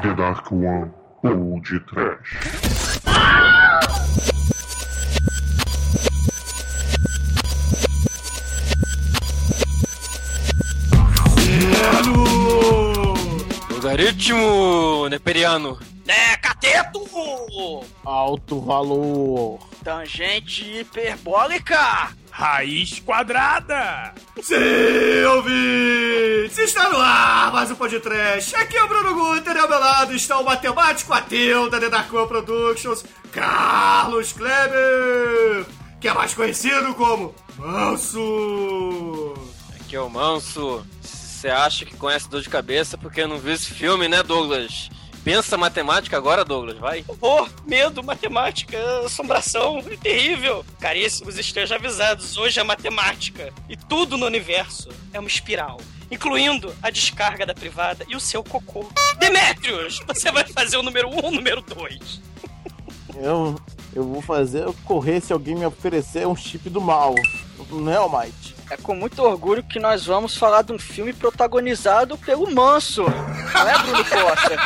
The Dark One ou de Trash. Logaritmo neperiano. É, cateto! Alto valor. Tangente hiperbólica! Raiz quadrada! Sim, ouvintes! Está no ar mais um podcast. Aqui é o Bruno Guter e ao meu lado está o matemático ateu da The Dark One Productions, Carlos Kleber, que é mais conhecido como Manso. Aqui é o Manso. Você acha que conhece dor de cabeça porque não viu esse filme, né, Douglas? Pensa matemática agora, Douglas, vai. Horror, medo, matemática, assombração, é terrível. Caríssimos, estejam avisados, hoje é matemática. E tudo no universo é uma espiral. Incluindo a descarga da privada e o seu cocô. Demetrius, você vai fazer o número 1 um, ou o número 2? Eu, eu vou fazer correr se alguém me oferecer um chip do mal. Não é, Almighty? É com muito orgulho que nós vamos falar de um filme protagonizado pelo Manso. Não é, Bruno Costa?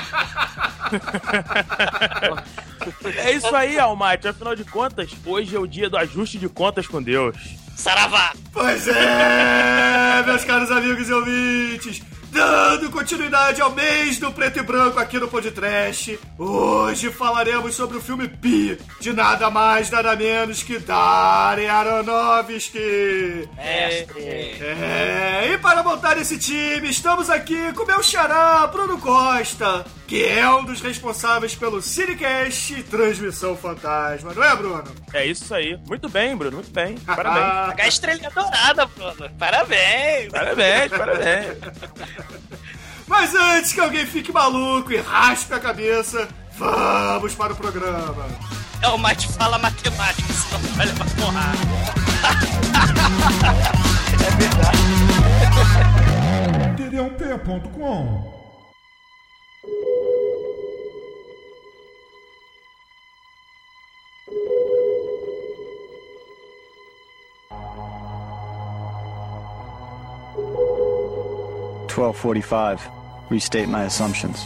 é isso aí, Almighty. Afinal de contas, hoje é o dia do ajuste de contas com Deus. Saravá! Pois é, meus caros amigos e ouvintes. Dando continuidade ao mês do preto e branco aqui no Podcast, hoje falaremos sobre o filme Pi, de nada mais, nada menos que Darren Aronofsky. Mestre. É, e para montar esse time, estamos aqui com meu xará, Bruno Costa, que é um dos responsáveis pelo Cinecast e Transmissão Fantasma, não é, Bruno? É isso aí. Muito bem, Bruno, muito bem. Parabéns. Pagar estrelinha dourada, Bruno. Parabéns. Parabéns, parabéns. Mas antes que alguém fique maluco e raspe a cabeça, vamos para o programa. É o Mate fala matemática, senão vai levar porrada. é verdade. 1245. Restate my assumptions.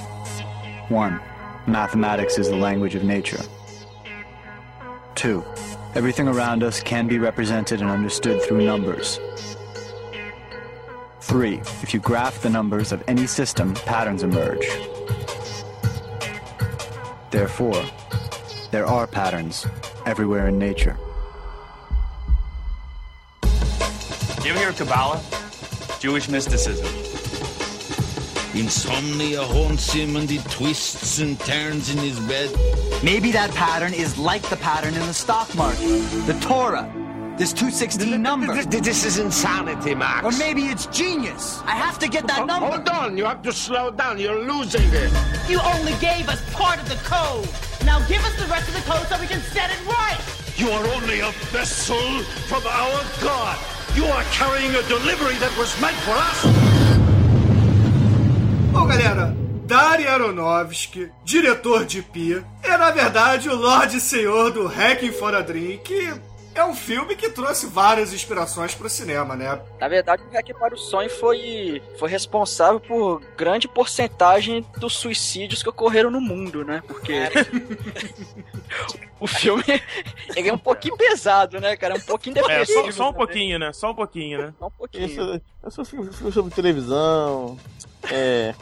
1. Mathematics is the language of nature. 2. Everything around us can be represented and understood through numbers. 3. If you graph the numbers of any system, patterns emerge. Therefore, there are patterns everywhere in nature. Do you hear Kabbalah? Jewish mysticism. Insomnia haunts him and he twists and turns in his bed. Maybe that pattern is like the pattern in the stock market. The Torah. This 216 number. This is insanity, Max. Or maybe it's genius. I have to get that number. Hold on, you have to slow down. You're losing it. You only gave us part of the code. Now give us the rest of the code so we can set it right. You are only a vessel from our God. You are carrying a delivery that was meant for us. Bom, galera, Darren Aronofsky, diretor de Pi, é na verdade o Lorde Senhor do Hacking for a Dream, que é um filme que trouxe várias inspirações pro cinema, né? Na verdade, o Hack para o Sonho foi, foi responsável por grande porcentagem dos suicídios que ocorreram no mundo, né? Porque o filme ele é um pouquinho pesado, né, cara? É um pouquinho É, depressivo. só, só um pouquinho, né? Só um pouquinho, né? Só um pouquinho. Isso, eu sou filme, filme sobre televisão. É.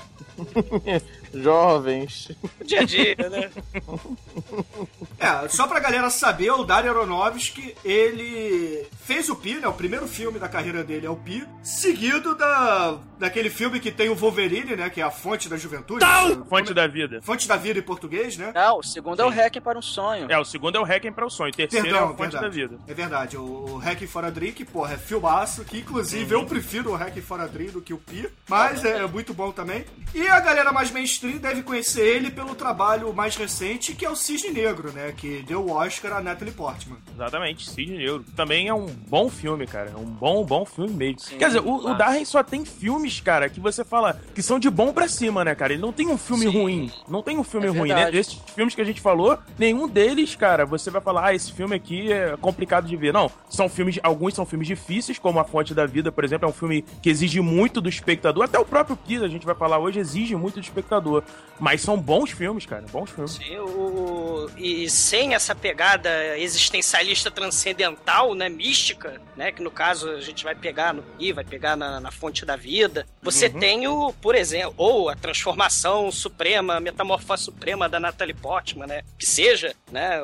Jovens. Dia a dia, né? É, só pra galera saber, o Darren Aronofsky, ele fez o Pi, né? O primeiro filme da carreira dele é o Pi, seguido da, daquele filme que tem o Wolverine, né? Que é a fonte da juventude. Fonte da vida. Fonte da vida em português, né? Não, o segundo é o Hack para um Sonho. É, o segundo é o Hacking para o sonho. O terceiro Perdão, é a Fonte verdade. da vida. É verdade, o, o Hack for a Drink, porra, é filmaço, que inclusive eu prefiro o Hack for a Drink do que o Pi, mas é, muito bom também. E a galera mais mainstream deve conhecer ele pelo trabalho mais recente, que é o Cisne Negro, né? Que deu o Oscar a Natalie Portman. Exatamente, Cisne Negro. Também é um bom filme, cara. É um bom, bom filme mesmo. Sim, Quer dizer, o, o. Darren só tem filmes, cara, que você fala que são de bom pra cima, né, cara? Ele não tem um filme Sim. ruim. Não tem um filme É ruim, né? Desses filmes que a gente falou, nenhum deles cara, você vai falar, ah, esse filme aqui é complicado de ver. Não, são filmes, alguns são filmes difíceis, como A Fonte da Vida, por exemplo, é um filme que exige muito do espectador. Até o próprio Pisa, a gente vai falar hoje, exige muito do espectador. Mas são bons filmes, cara, bons filmes. Sim, o... E sem essa pegada existencialista transcendental, né, mística, né, que no caso a gente vai pegar no Pi, vai pegar na, na Fonte da Vida, você Uhum. tem o, por exemplo, ou a transformação suprema, a metamorfose suprema da Natalie Portman, né, que seja, né,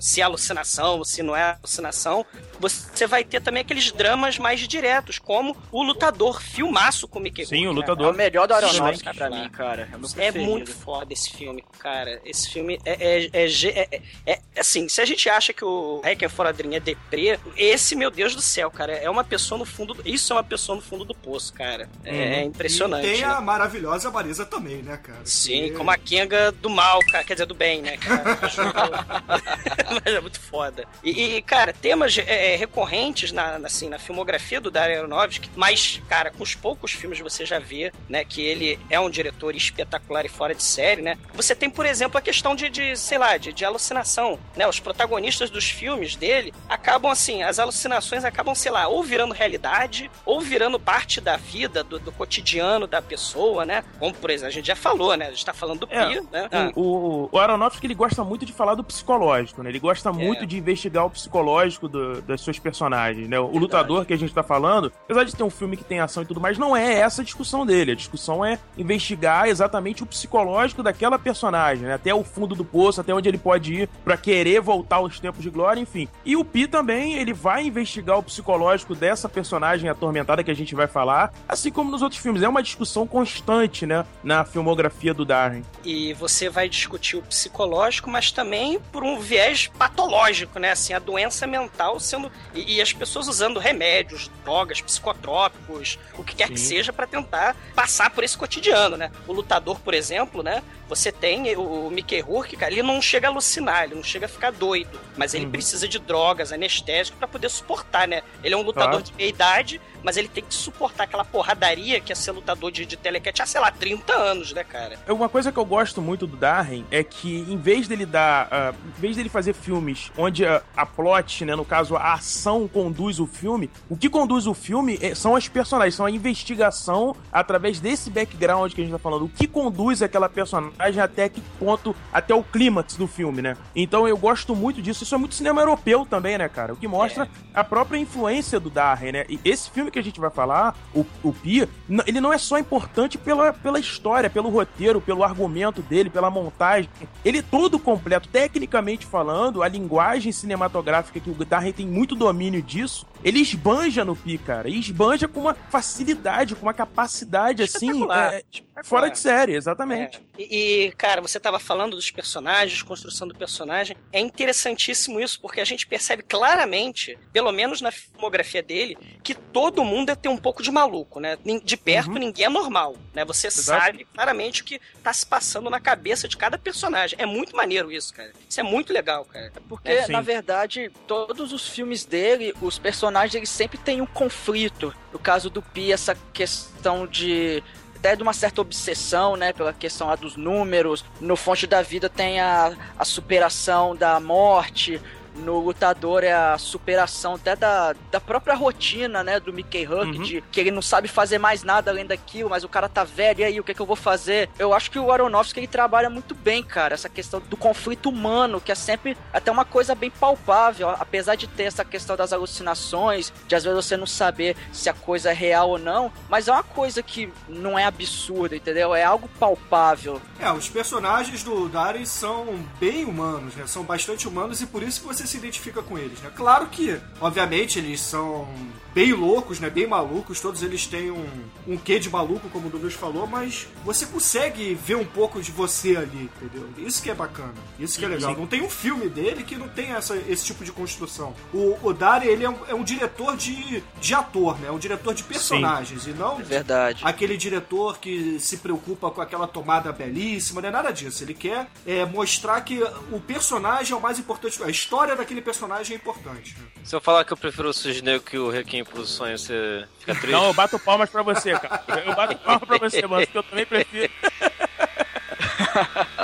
se é alucinação, se não é alucinação, você vai ter também aqueles dramas mais diretos, como o Lutador, filmaço com o Mickey Sim, o Rourke, Lutador. É o melhor do Aronofsky pra mim, cara. É, É muito foda esse filme, cara. Esse filme é, é, é, é- é- é- assim, se a gente acha que o Requiem for a Dream é deprê, esse, meu Deus do céu, cara, é uma pessoa no fundo, do- isso é uma pessoa no fundo do poço, cara. É, é impressionante. E tem né? a maravilhosa Marisa também, né, cara? Sim, Que- como a Kenga do mal, cara, quer dizer, do bem, né, cara? Mas é muito foda. E, e, cara, temas é, é, recorrentes na, na, assim, na filmografia do Darren Aronofsky, mas, cara, com os poucos filmes você já vê, né, que ele é um diretor espetacular e fora de série, né? Você tem, por exemplo, a questão de, de sei lá, de, de alucinação, né? Os protagonistas dos filmes dele acabam, assim, as alucinações acabam, sei lá, ou virando realidade, ou virando parte da vida, do, do cotidiano da pessoa, né? Como, por exemplo, a gente já falou, né? A gente tá falando do É, Pio, né? Ah. O, o, o Aronofsky ele gosta muito de falar do psicológico, né? Ele gosta muito de investigar o psicológico do- das suas personagens, né? O lutador que a gente tá falando, apesar de ter um filme que tem ação e tudo mais, não é essa a discussão dele. A discussão é investigar exatamente o psicológico daquela personagem, né? Até o fundo do poço, até onde ele pode ir pra querer voltar aos tempos de glória, enfim. E o Pi também, ele vai investigar o psicológico dessa personagem atormentada que a gente vai falar, assim como nos outros filmes. É uma discussão constante, né? Na filmografia do Darren. E você vai discutir o psicológico, mas também por um viés patológico, né? Assim, a doença mental sendo. E, e as pessoas usando remédios, drogas, psicotrópicos, o que quer que Sim. seja, pra tentar passar por esse cotidiano, né? O lutador, por exemplo, né? Você tem o, o Mickey Rourke, cara, ele não chega a alucinar, ele não chega a ficar doido, mas ele Uhum. precisa de drogas, anestésico pra poder suportar, né? Ele é um lutador Claro. de meia idade, mas ele tem que suportar aquela porradaria que é ser lutador de, de telecat há, sei lá, 30 anos, né, cara? É Uma coisa que eu gosto muito do Darren é que, em vez dele dar. ah, em vez dele fazer filmes onde a, a plot, né, no caso, a ação conduz o filme, o que conduz o filme é- são as personagens, são a investigação através desse background que a gente tá falando. O que conduz aquela personagem até que ponto, até o clímax do filme, né? Então eu gosto muito disso. Isso é muito cinema europeu também, né, cara? O que mostra a própria influência do Darren, né? E esse filme que a gente vai falar, o, o Pia, ele não é só importante pela, pela história, pelo roteiro, pelo argumento dele, pela montagem. Ele é todo completo, tecnicamente falando, a linguagem cinematográfica que o Darren tem muito domínio disso, ele esbanja no Pi, cara. E esbanja com uma facilidade, com uma capacidade, assim, Espetacular. é, fora de série, exatamente. E, e, cara, você tava falando dos personagens, construção do personagem. É interessantíssimo isso, porque a gente percebe claramente, pelo menos na filmografia dele, que todo mundo é ter um pouco de maluco, né? De perto, ninguém é normal, né? Você Exato. sabe claramente o que tá se passando na cabeça de cada personagem. É muito maneiro isso, cara. Isso é muito legal, cara. Porque, É, na verdade, todos os filmes dele, os personagens, eles sempre têm um conflito. No caso do Pi, essa questão de até de uma certa obsessão, né, pela questão lá dos números. No Fonte da Vida tem a, a superação da morte. No Lutador é a superação até da, da própria rotina, né, do Mickey Rourke, Uhum. de que ele não sabe fazer mais nada além daquilo, mas o cara tá velho, e aí, o que, que eu vou fazer? Eu acho que o Aronofsky, ele trabalha muito bem, cara, essa questão do conflito humano, que é sempre até uma coisa bem palpável, ó, apesar de ter essa questão das alucinações, de às vezes você não saber se a coisa é real ou não, mas é uma coisa que não é absurda, entendeu? É algo palpável. É, os personagens do Darren são bem humanos, né? São bastante humanos e por isso que você se identifica com eles, né? Claro que, obviamente, eles são bem loucos, né? Bem malucos, todos eles têm um, um quê de maluco, como o Douglas falou, mas você consegue ver um pouco de você ali, entendeu? Isso que é bacana, isso que é legal. Sim. Não tem um filme dele que não tem essa, esse tipo de construção. O, o Darren, ele é um, é um diretor de, de ator, né? É um diretor de personagens e não É verdade. aquele diretor que se preocupa com aquela tomada belíssima, não é nada disso. Ele quer é, mostrar que o personagem é o mais importante, a história daquele personagem é importante. né? Se eu falar que eu prefiro o Cisneu que o Requiem pro Sonho, você fica triste? Não, eu bato palmas pra você, cara. Eu bato palmas pra você, mano, porque eu também prefiro.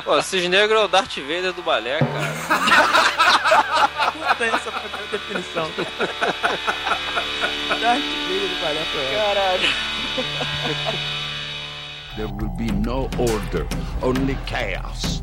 Pô, o Cisne Negro é o Darth Vader do balé, cara. Puta, essa foi a definição. Darth Vader parece Caralho. There will be no order, only chaos.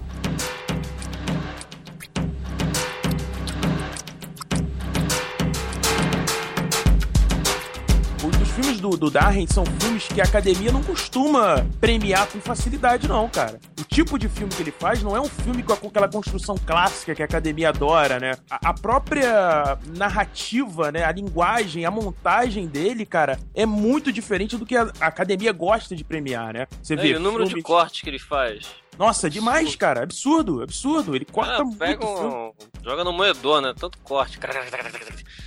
Filmes do, do Darren são filmes que a academia não costuma premiar com facilidade, não, cara. O tipo de filme que ele faz não é um filme com, aquela construção clássica que a academia adora, né? A, a própria narrativa, né? A linguagem, a montagem dele, cara, é muito diferente do que a, a academia gosta de premiar, né? Você É, vê. e o número de filmes- cortes que ele faz. Nossa, demais, cara. Absurdo, absurdo. Ele corta Ah, muito. pega um. Joga no moedor, né? Tanto corte.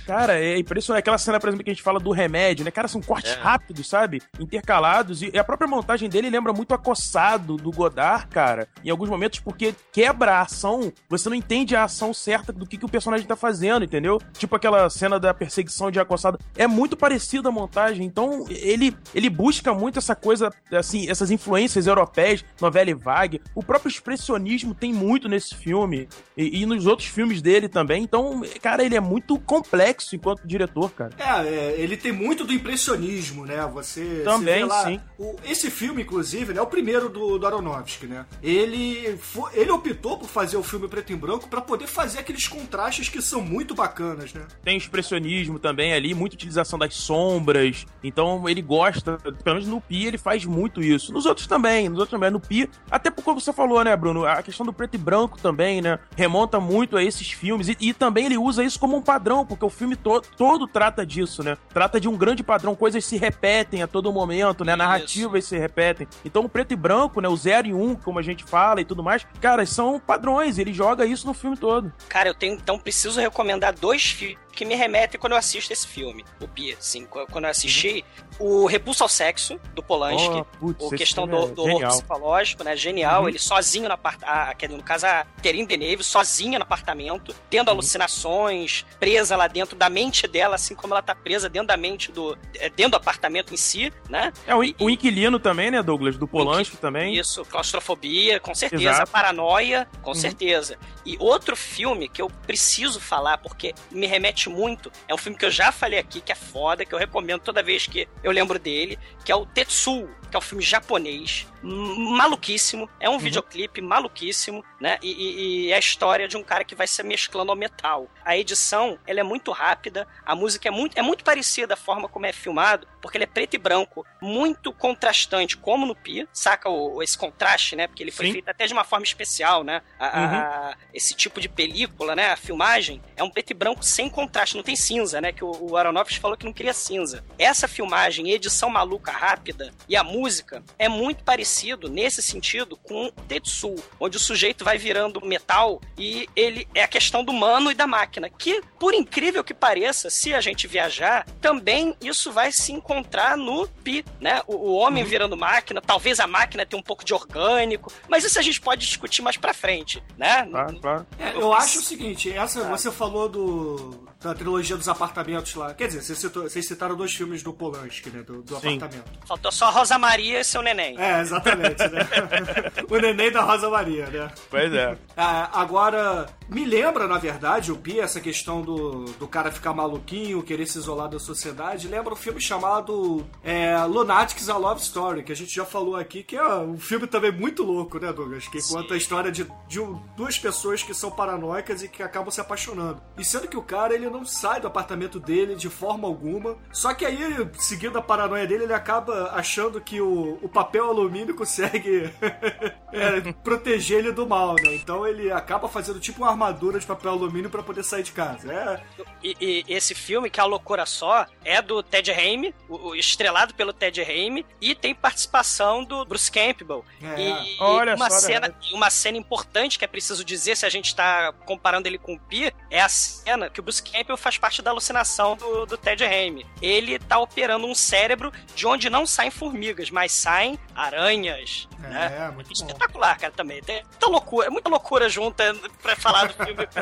Cara, é impressionante. Aquela cena, por exemplo, que a gente fala do remédio, né? Cara, são cortes É. rápidos, sabe? Intercalados. E a própria montagem dele lembra muito acossado do Godard, cara. Em alguns momentos, porque quebra a ação, você não entende a ação certa do que, que o personagem tá fazendo, entendeu? Tipo aquela cena da perseguição de acossado. É muito parecido a montagem. Então, ele, ele busca muito essa coisa, assim, essas influências europeias, novela e vague. O próprio expressionismo tem muito nesse filme. E, e nos outros filmes dele também. Então, cara, ele é muito complexo enquanto diretor, cara. É, é, ele tem muito do impressionismo, né? Você Também, você lá, sim. o- esse filme, inclusive, né, é o primeiro do, do Aronofsky, né? Ele, fo- ele optou por fazer o filme preto e branco pra poder fazer aqueles contrastes que são muito bacanas, né? Tem expressionismo também ali, muita utilização das sombras. Então ele gosta, pelo menos no Pi ele faz muito isso. Nos outros também, nos outros também. No Pi, até por como você falou, né, Bruno? A questão do preto e branco também, né? Remonta muito a esses filmes. E, e também ele usa isso como um padrão, porque o filme to todo trata disso, né? Trata de um grande padrão, coisas se repetem a todo momento, né? Narrativas se repetem. Então o preto e branco, né? O zero e um, como a gente fala e tudo mais, cara, são padrões. Ele joga isso no filme todo. Cara, eu tenho então preciso recomendar dois filmes que me remetem quando eu assisto esse filme. O Pia, assim, qu- quando eu assisti o Repulso ao Sexo, do Polanski. Oh, esse questão filme do, é do horror psicológico, né? Genial. Uhum. Ele sozinho no apartamento. No caso, a Terine Deneuve sozinha no apartamento, tendo Uhum. alucinações, presa lá dentro da mente dela, assim como ela tá presa dentro da mente do. é, dentro do apartamento em si, né? É o, in- o inquilino também, né, Douglas? Do Polanski também. Isso, claustrofobia, com certeza. Exato. Paranoia, com Uhum. certeza. E outro filme que eu preciso falar, porque me remete muito, é um filme que eu já falei aqui, que é foda, que eu recomendo toda vez que eu lembro dele, que é o Tetsuo, que é um filme japonês, maluquíssimo, é um Uhum. videoclipe maluquíssimo, né? E, e- e é a história de um cara que vai se mesclando ao metal. A edição, ela é muito rápida, a música é muito, é muito parecida a forma como é filmado, porque ele é preto e branco, muito contrastante, como no Pia, saca o, esse contraste, né? Porque ele foi Sim. feito até de uma forma especial, né? A- a- a- esse tipo de película, né? A filmagem é um preto e branco sem contraste, não tem cinza, né? Que o, o Aronofsky falou que não queria cinza. Essa filmagem, edição maluca rápida e a música é muito parecido nesse sentido com Tetsu, onde o sujeito vai virando metal e ele é a questão do humano e da máquina, que por incrível que pareça, se a gente viajar, também isso vai se encontrar no Pi, né? O, o homem virando máquina, talvez a máquina tenha um pouco de orgânico, mas isso a gente pode discutir mais pra frente, né? Claro, claro. É, eu acho o seguinte, essa, você falou do, da trilogia dos apartamentos lá. Quer dizer, vocês, citou- vocês citaram dois filmes do Polanski, né? Do, do Sim. apartamento. Faltou só Rosa Maria e seu neném. É, exatamente, né? o neném da Rosa Maria, né? Pois é. Ah, agora, me lembra, na verdade, o Pia, essa questão do, do cara ficar maluquinho, querer se isolar da sociedade, lembra um filme chamado é, Lunatics A Love Story, que a gente já falou aqui, que é um filme também muito louco, né, Douglas? Que conta a história de, de duas pessoas que são paranoicas e que acabam se apaixonando. E sendo que o cara, ele não sai do apartamento dele de forma alguma, só que aí, seguindo a paranoia dele, ele acaba achando que o, o papel alumínio consegue é, proteger ele do mal, né? Então ele acaba fazendo tipo uma armadura de papel alumínio pra poder sair de casa. É, E, e esse filme, que é a loucura só, é do Ted Raimi, o, o estrelado pelo Ted Raimi, e tem participação do Bruce Campbell. É. E, Olha e uma, só, cena, uma cena importante que é preciso dizer se a gente tá comparando ele com o Pi, é a cena que o Bruce Campbell faz parte da alucinação do, do Ted Raimi. Ele tá operando um cérebro de onde não saem formigas, mas saem aranhas. é, né? muito bom. Espetacular, cara, também. Tem muita loucura, é muita loucura junta pra falar filme. Pi,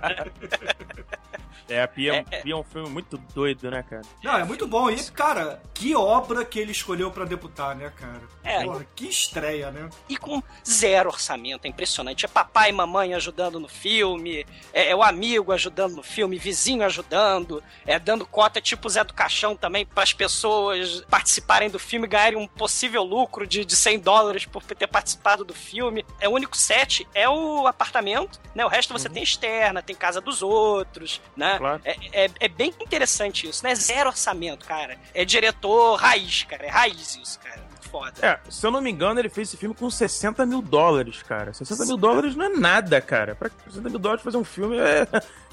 né? É, a Pia, É, é. Pia é um filme muito doido, né, cara? Não, é muito bom. E, cara, que obra que ele escolheu pra debutar, né, cara? É. Porra, que estreia, né? E com zero orçamento, é impressionante. É papai e mamãe ajudando no filme, é, é o amigo ajudando no filme, vizinho ajudando, é dando cota tipo Zé do Caixão também para as pessoas participarem do filme e ganharem um possível lucro de, de 100 dólares por ter participado do filme. É o único set, é o apartamento, né? O resto você tem externa, tem casa dos outros, né? Claro. É, é, é bem interessante isso, né? Zero orçamento, cara. É diretor raiz, cara. É raiz isso, cara. Foda. É, se eu não me engano, ele fez esse filme com 60 mil dólares, cara. 60 mil dólares não é nada, cara. Pra 60 mil dólares fazer um filme é.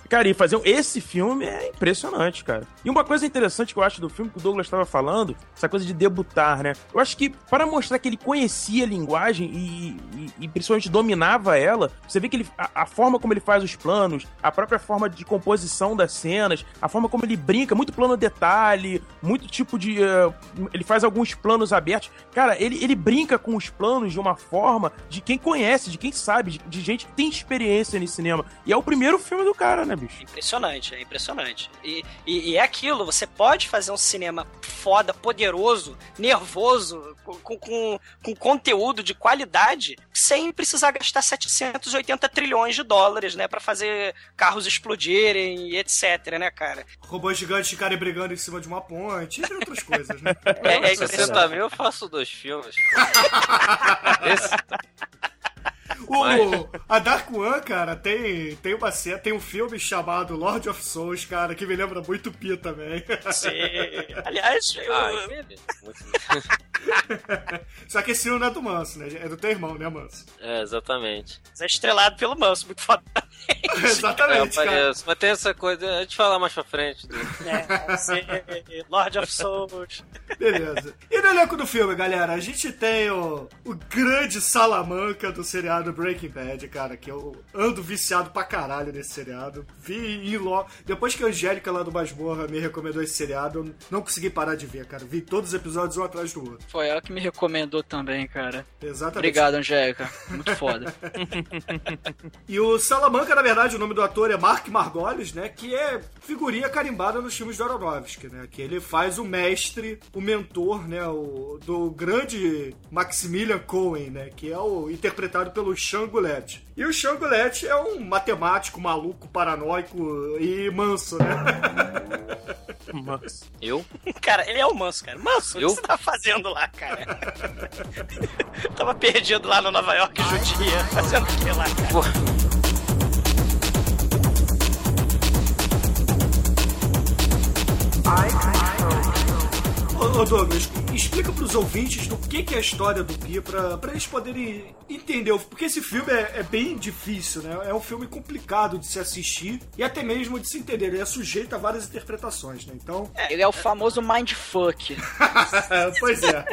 Cara, e fazer esse filme é impressionante, cara. E uma coisa interessante que eu acho do filme que o Douglas estava falando, essa coisa de debutar, né? Eu acho que para mostrar que ele conhecia a linguagem e, e- e principalmente dominava ela, você vê que ele, a, a forma como ele faz os planos, a própria forma de composição das cenas, a forma como ele brinca, muito plano detalhe, muito tipo de. eh, ele faz alguns planos abertos. Cara, ele, ele brinca com os planos de uma forma de quem conhece, de quem sabe, de, de gente que tem experiência nesse cinema. E é o primeiro filme do cara, né, bicho? Impressionante, é impressionante. E, e, e é aquilo, você pode fazer um cinema foda, poderoso, nervoso, com, com, com, conteúdo de qualidade, sem precisar gastar 780 trilhões de dólares, né, pra fazer carros explodirem e etc, né, cara? Robôs gigantes ficarem brigando em cima de uma ponte, entre outras coisas, né? É, é 60 mil eu faço dois filmes. Esse, O, a Dark One, cara, tem, tem uma cena, tem um filme chamado Lord of Souls, cara, que me lembra muito Pi também. Sim. Aliás, eu, ah, entendi. Muito- Só que esse filme não é do Manso, né? É do teu irmão, né, Manso? É, exatamente. é estrelado pelo Manso, muito foda. Exatamente, é, cara. Mas tem essa coisa, a gente fala mais pra frente. do- É, sim, Lord of Souls. Beleza. E no elenco do filme, galera, a gente tem o, o grande Salamanca do seriado Breaking Bad, cara, que eu ando viciado pra caralho nesse seriado. Vi em lo... Depois que a Angélica lá do Masmorra me recomendou esse seriado, eu não consegui parar de ver, cara. Vi todos os episódios um atrás do outro. Foi ela que me recomendou também, cara. Exatamente. Obrigado, Angélica. Muito foda. E o Salamanca, na verdade, o nome do ator é Mark Margolis, né? Que é figurinha carimbada nos filmes do Aronofsky, né? Que ele faz o mestre, o mentor, né? O, do grande Maximilian Cohen, né? Que é o interpretado pelo Sean Goulet. E o Sean Goulet é um matemático maluco, paranoico e manso, né? Manso. Eu? Cara, ele é o Manso, cara. Manso, Eu? o que você tá fazendo lá, cara? Tava perdido lá no Nova York judia. Fazendo o que lá, cara? Ô, ô, Douglas, explica pros ouvintes do que, que é a história do Pi pra, pra eles poderem entender. Porque esse filme é, é bem difícil, né? É um filme complicado de se assistir e até mesmo de se entender. Ele é sujeito a várias interpretações, né? Então. Ele é o famoso mindfuck. pois é.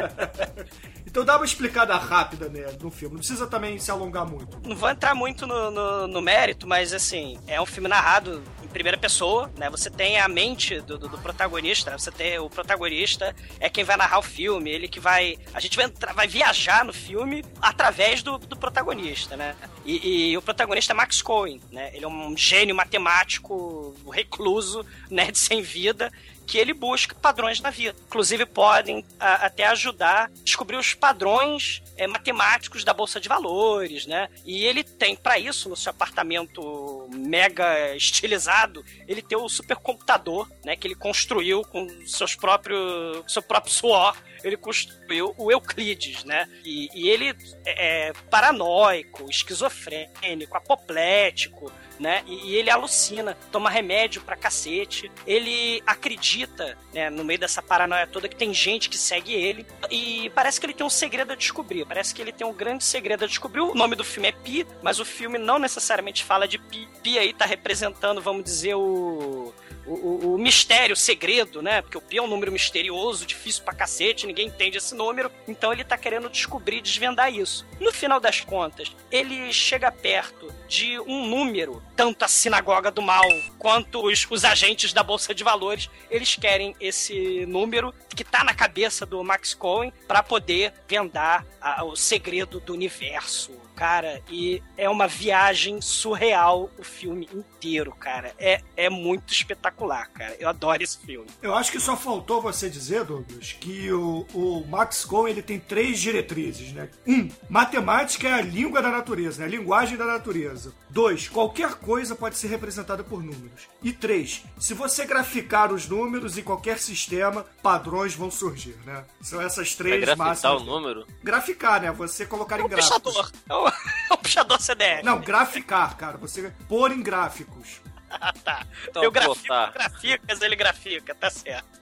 Então dá uma explicada rápida né, no filme. Não precisa também se alongar muito. Não vou entrar muito no, no- no mérito, mas assim, é um filme narrado primeira pessoa, né? Você tem a mente do, do- do protagonista, né? você tem o protagonista é quem vai narrar o filme, ele que vai. A gente vai, vai viajar no filme através do, do protagonista, né? E, e o protagonista é Max Cohen, né? Ele é um gênio matemático, recluso, nerd sem vida que ele busca padrões na vida. Inclusive, podem a- até ajudar a descobrir os padrões é, matemáticos da Bolsa de Valores, né? E ele tem, para isso, no seu apartamento mega estilizado, ele tem o supercomputador, né? Que ele construiu com seus próprios, seu próprio suor. Ele construiu o Euclides, né? E, e ele é é paranoico, esquizofrênico, apoplético, né? E, e ele alucina, toma remédio pra cacete. Ele acredita, né, no meio dessa paranoia toda, que tem gente que segue ele. E parece que ele tem um segredo a descobrir. Parece que ele tem um grande segredo a descobrir. O nome do filme é Pi, mas o filme não necessariamente fala de Pi. Pi aí tá representando, vamos dizer, o o, o, o mistério, o segredo, né? Porque o pi é um número misterioso, difícil pra cacete, ninguém entende esse número, então ele tá querendo descobrir, desvendar isso. No final das contas, ele chega perto de um número, tanto a sinagoga do mal quanto os, os agentes da Bolsa de Valores, eles querem esse número que tá na cabeça do Max Cohen para poder vendar a- o segredo do universo, cara. E é uma viagem surreal o filme inteiro, cara. É, é muito espetacular, cara. Eu adoro esse filme. Eu acho que só faltou você dizer, Douglas, que o, o Max Cohen ele tem três diretrizes, né? Um, matemática é a língua da natureza, né? A linguagem da natureza. Dois, qualquer coisa pode ser representada por números. E três, se você graficar os números em qualquer sistema, padrões vão surgir, né? São essas três grafitar máximas. o número? Graficar, né? Você colocar em um gráficos. puxador. É um, é um puxador CDF. Não, graficar, cara. Você pôr em gráficos. Ah, tá. Então, Eu grafico, plotar. graficas, ele grafica, tá certo.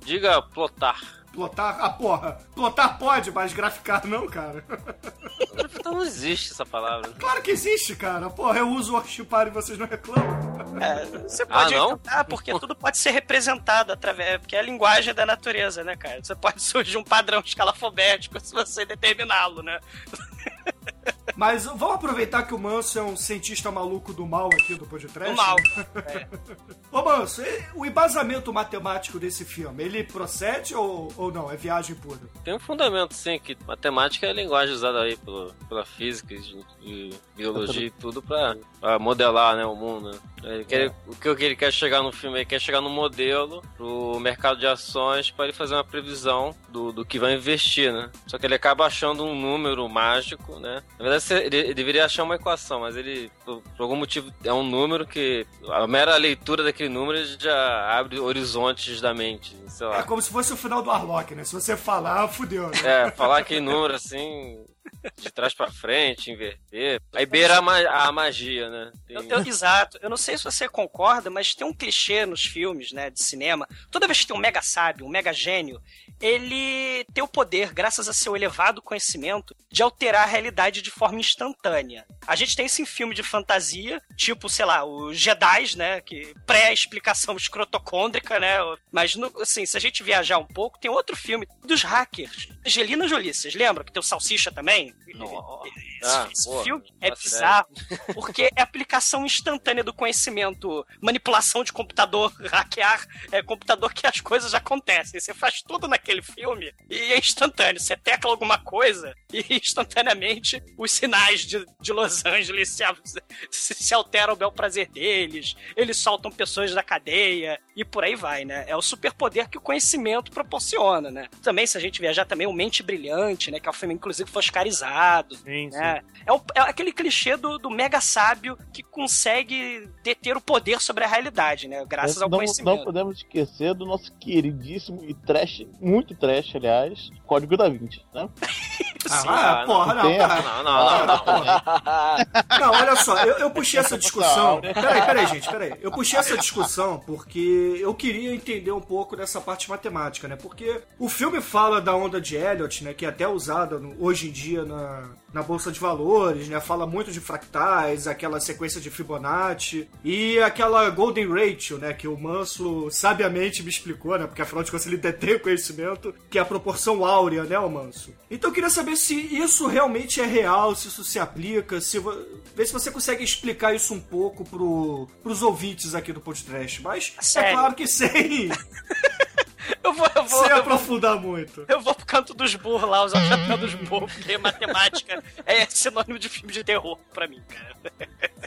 Diga plotar. Plotar, ah, porra. Plotar pode, mas graficar não, cara. Então não existe essa palavra. Claro que existe, cara. Porra, eu uso o archipar e vocês não reclamam. É, você pode Ah, não? Ah, porque tudo pode ser representado através. Porque é a linguagem da natureza, né, cara? Você pode surgir um padrão escalafobético se você determiná-lo, né? Mas vamos aproveitar que o Manso é um cientista maluco do mal aqui do podcast. Do mal. Ô, Manso, o embasamento matemático desse filme, ele procede ou, ou não? É viagem pura? Tem um fundamento, sim, que matemática é a linguagem usada aí pelo, pela física e, e biologia e tudo pra, pra modelar né, o mundo. né? Ele quer- O que ele quer chegar no filme? Ele quer chegar no modelo pro mercado de ações pra ele fazer uma previsão do, do que vai investir, né? Só que ele acaba achando um número mágico, né? Na verdade, você- ele, deveria achar uma equação, mas ele, por, por algum motivo, é um número que a mera leitura daquele número já abre horizontes da mente, sei lá. É como se fosse o final do Arlock, né? Se você falar, fudeu. Né? É, falar aquele número assim, de trás pra frente, inverter. Aí beira a, ma- a magia, né? Tem- Eu, eu- exato. Eu não sei se você concorda, mas tem um clichê nos filmes, né, de cinema. Toda vez que tem um mega sábio, um mega gênio, ele tem o poder, graças a seu elevado conhecimento, de alterar a realidade de forma instantânea. A gente tem isso em filme de fantasia, tipo, sei lá, os Jedi, né, que pré-explicação escrotocôndrica, né? Mas, assim, se a gente viajar um pouco, tem outro filme dos hackers. Angelina Jolie, vocês lembram que tem o Salsicha também? Esse, Ah, esse boa. filme é bizarro, porque é aplicação instantânea do conhecimento, manipulação de computador, hackear é, computador que as coisas acontecem. Você faz tudo naquele filme e é instantâneo. Você tecla alguma coisa e instantaneamente os sinais de, de Los Angeles se, se, se alteram ao bel prazer deles, eles soltam pessoas da cadeia e por aí vai, né? É o superpoder que o conhecimento proporciona, né? Também, se a gente viajar também, o Mente Brilhante, né? Que é um filme, inclusive, foscarizado. Sim, né? É, o- é aquele clichê do, do mega sábio que consegue deter o poder sobre a realidade, né? Graças ao não, conhecimento. não podemos esquecer do nosso queridíssimo e trash, muito trash, aliás, Código da Vinci, né? Ah, porra, não. Não, não, não, não. Não, olha só, eu, eu puxei essa discussão. Peraí, peraí, gente, peraí. Eu puxei essa discussão porque eu queria entender um pouco dessa parte matemática, né? Porque o filme fala da onda de Elliot, né? Que é até usada no- hoje em dia na, na Bolsa de Valores, né? Fala muito de fractais, aquela sequência de Fibonacci e aquela Golden Ratio, né? Que o Manso sabiamente me explicou, né? Porque afinal de contas ele detém o conhecimento, que é a proporção áurea, né, o Manso? Então eu queria saber se isso realmente é real, se isso se aplica, se ver se você consegue explicar isso um pouco pro, pros ouvintes aqui do podcast. Mas é Sério? claro que sem, Eu vou, eu vou, sem eu vou, aprofundar muito. eu vou pro canto dos burros lá, usar o chapéu dos burros, porque matemática é sinônimo de filme de terror pra mim, cara.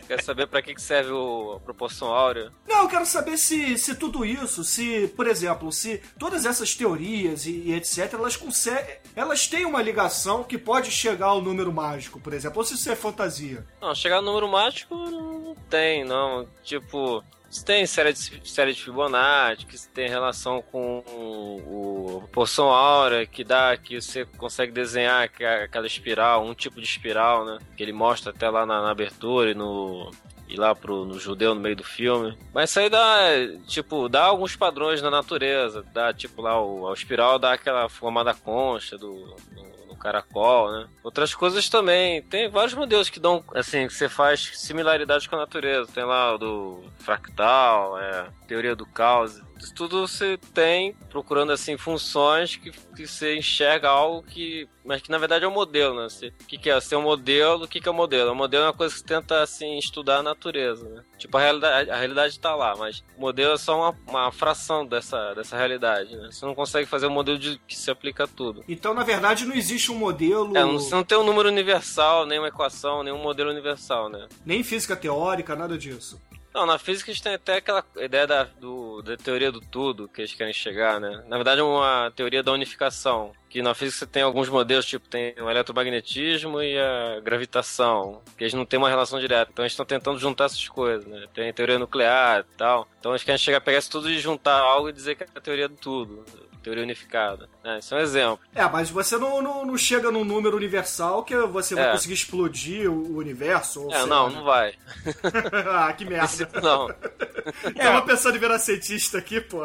Quer saber pra que serve o, a proporção áurea? Não, eu quero saber se, se tudo isso, se, por exemplo, se todas essas teorias e, e etc, elas conseguem. Elas têm uma ligação que pode chegar ao número mágico, por exemplo, ou se isso é fantasia. Não, chegar no número mágico não tem, não. Tipo, se tem série de, série de Fibonacci, que tem relação com o, o porção áurea, que dá, que você consegue desenhar é aquela espiral, um tipo de espiral, né? Que ele mostra até lá na, na abertura e no, ir lá pro, no judeu no meio do filme. Mas isso aí dá, tipo, dá alguns padrões na natureza. Dá, tipo, lá o, o espiral dá aquela formada concha do, do caracol, né? Outras coisas também. Tem vários modelos que dão, assim, que você faz similaridade com a natureza. Tem lá o do fractal, é, teoria do caos. Tudo você tem procurando assim funções que, que você enxerga algo que. Mas que na verdade é um modelo, né? Você, o que, que é? Ser um modelo, o que, que é um modelo? O modelo é uma coisa que você tenta assim, estudar a natureza, né? Tipo, a realidade, a realidade tá lá, mas o modelo é só uma, uma fração dessa, dessa realidade, né? Você não consegue fazer um modelo de, que se aplica a tudo. Então, na verdade, não existe um modelo. É, não, você não tem um número universal, nem uma equação, nem um modelo universal, né? Nem física teórica, nada disso. Não, na física a gente tem até aquela ideia da, do, da teoria do tudo que eles querem chegar, né? Na verdade é uma teoria da unificação. Que na física você tem alguns modelos, tipo, tem o eletromagnetismo e a gravitação, que eles não têm uma relação direta. Então eles estão tentando juntar essas coisas, né? Tem a teoria nuclear e tal. Então eles querem chegar, pegar isso tudo e juntar algo e dizer que é a teoria do tudo teoria unificada. Né? Isso é um exemplo. É, mas você não, não, não chega num número universal que você vai É. conseguir explodir o universo. Ou É, sei não, lá, não vai. ah, que merda. Não. Tava pensando em virar cientista aqui, pô.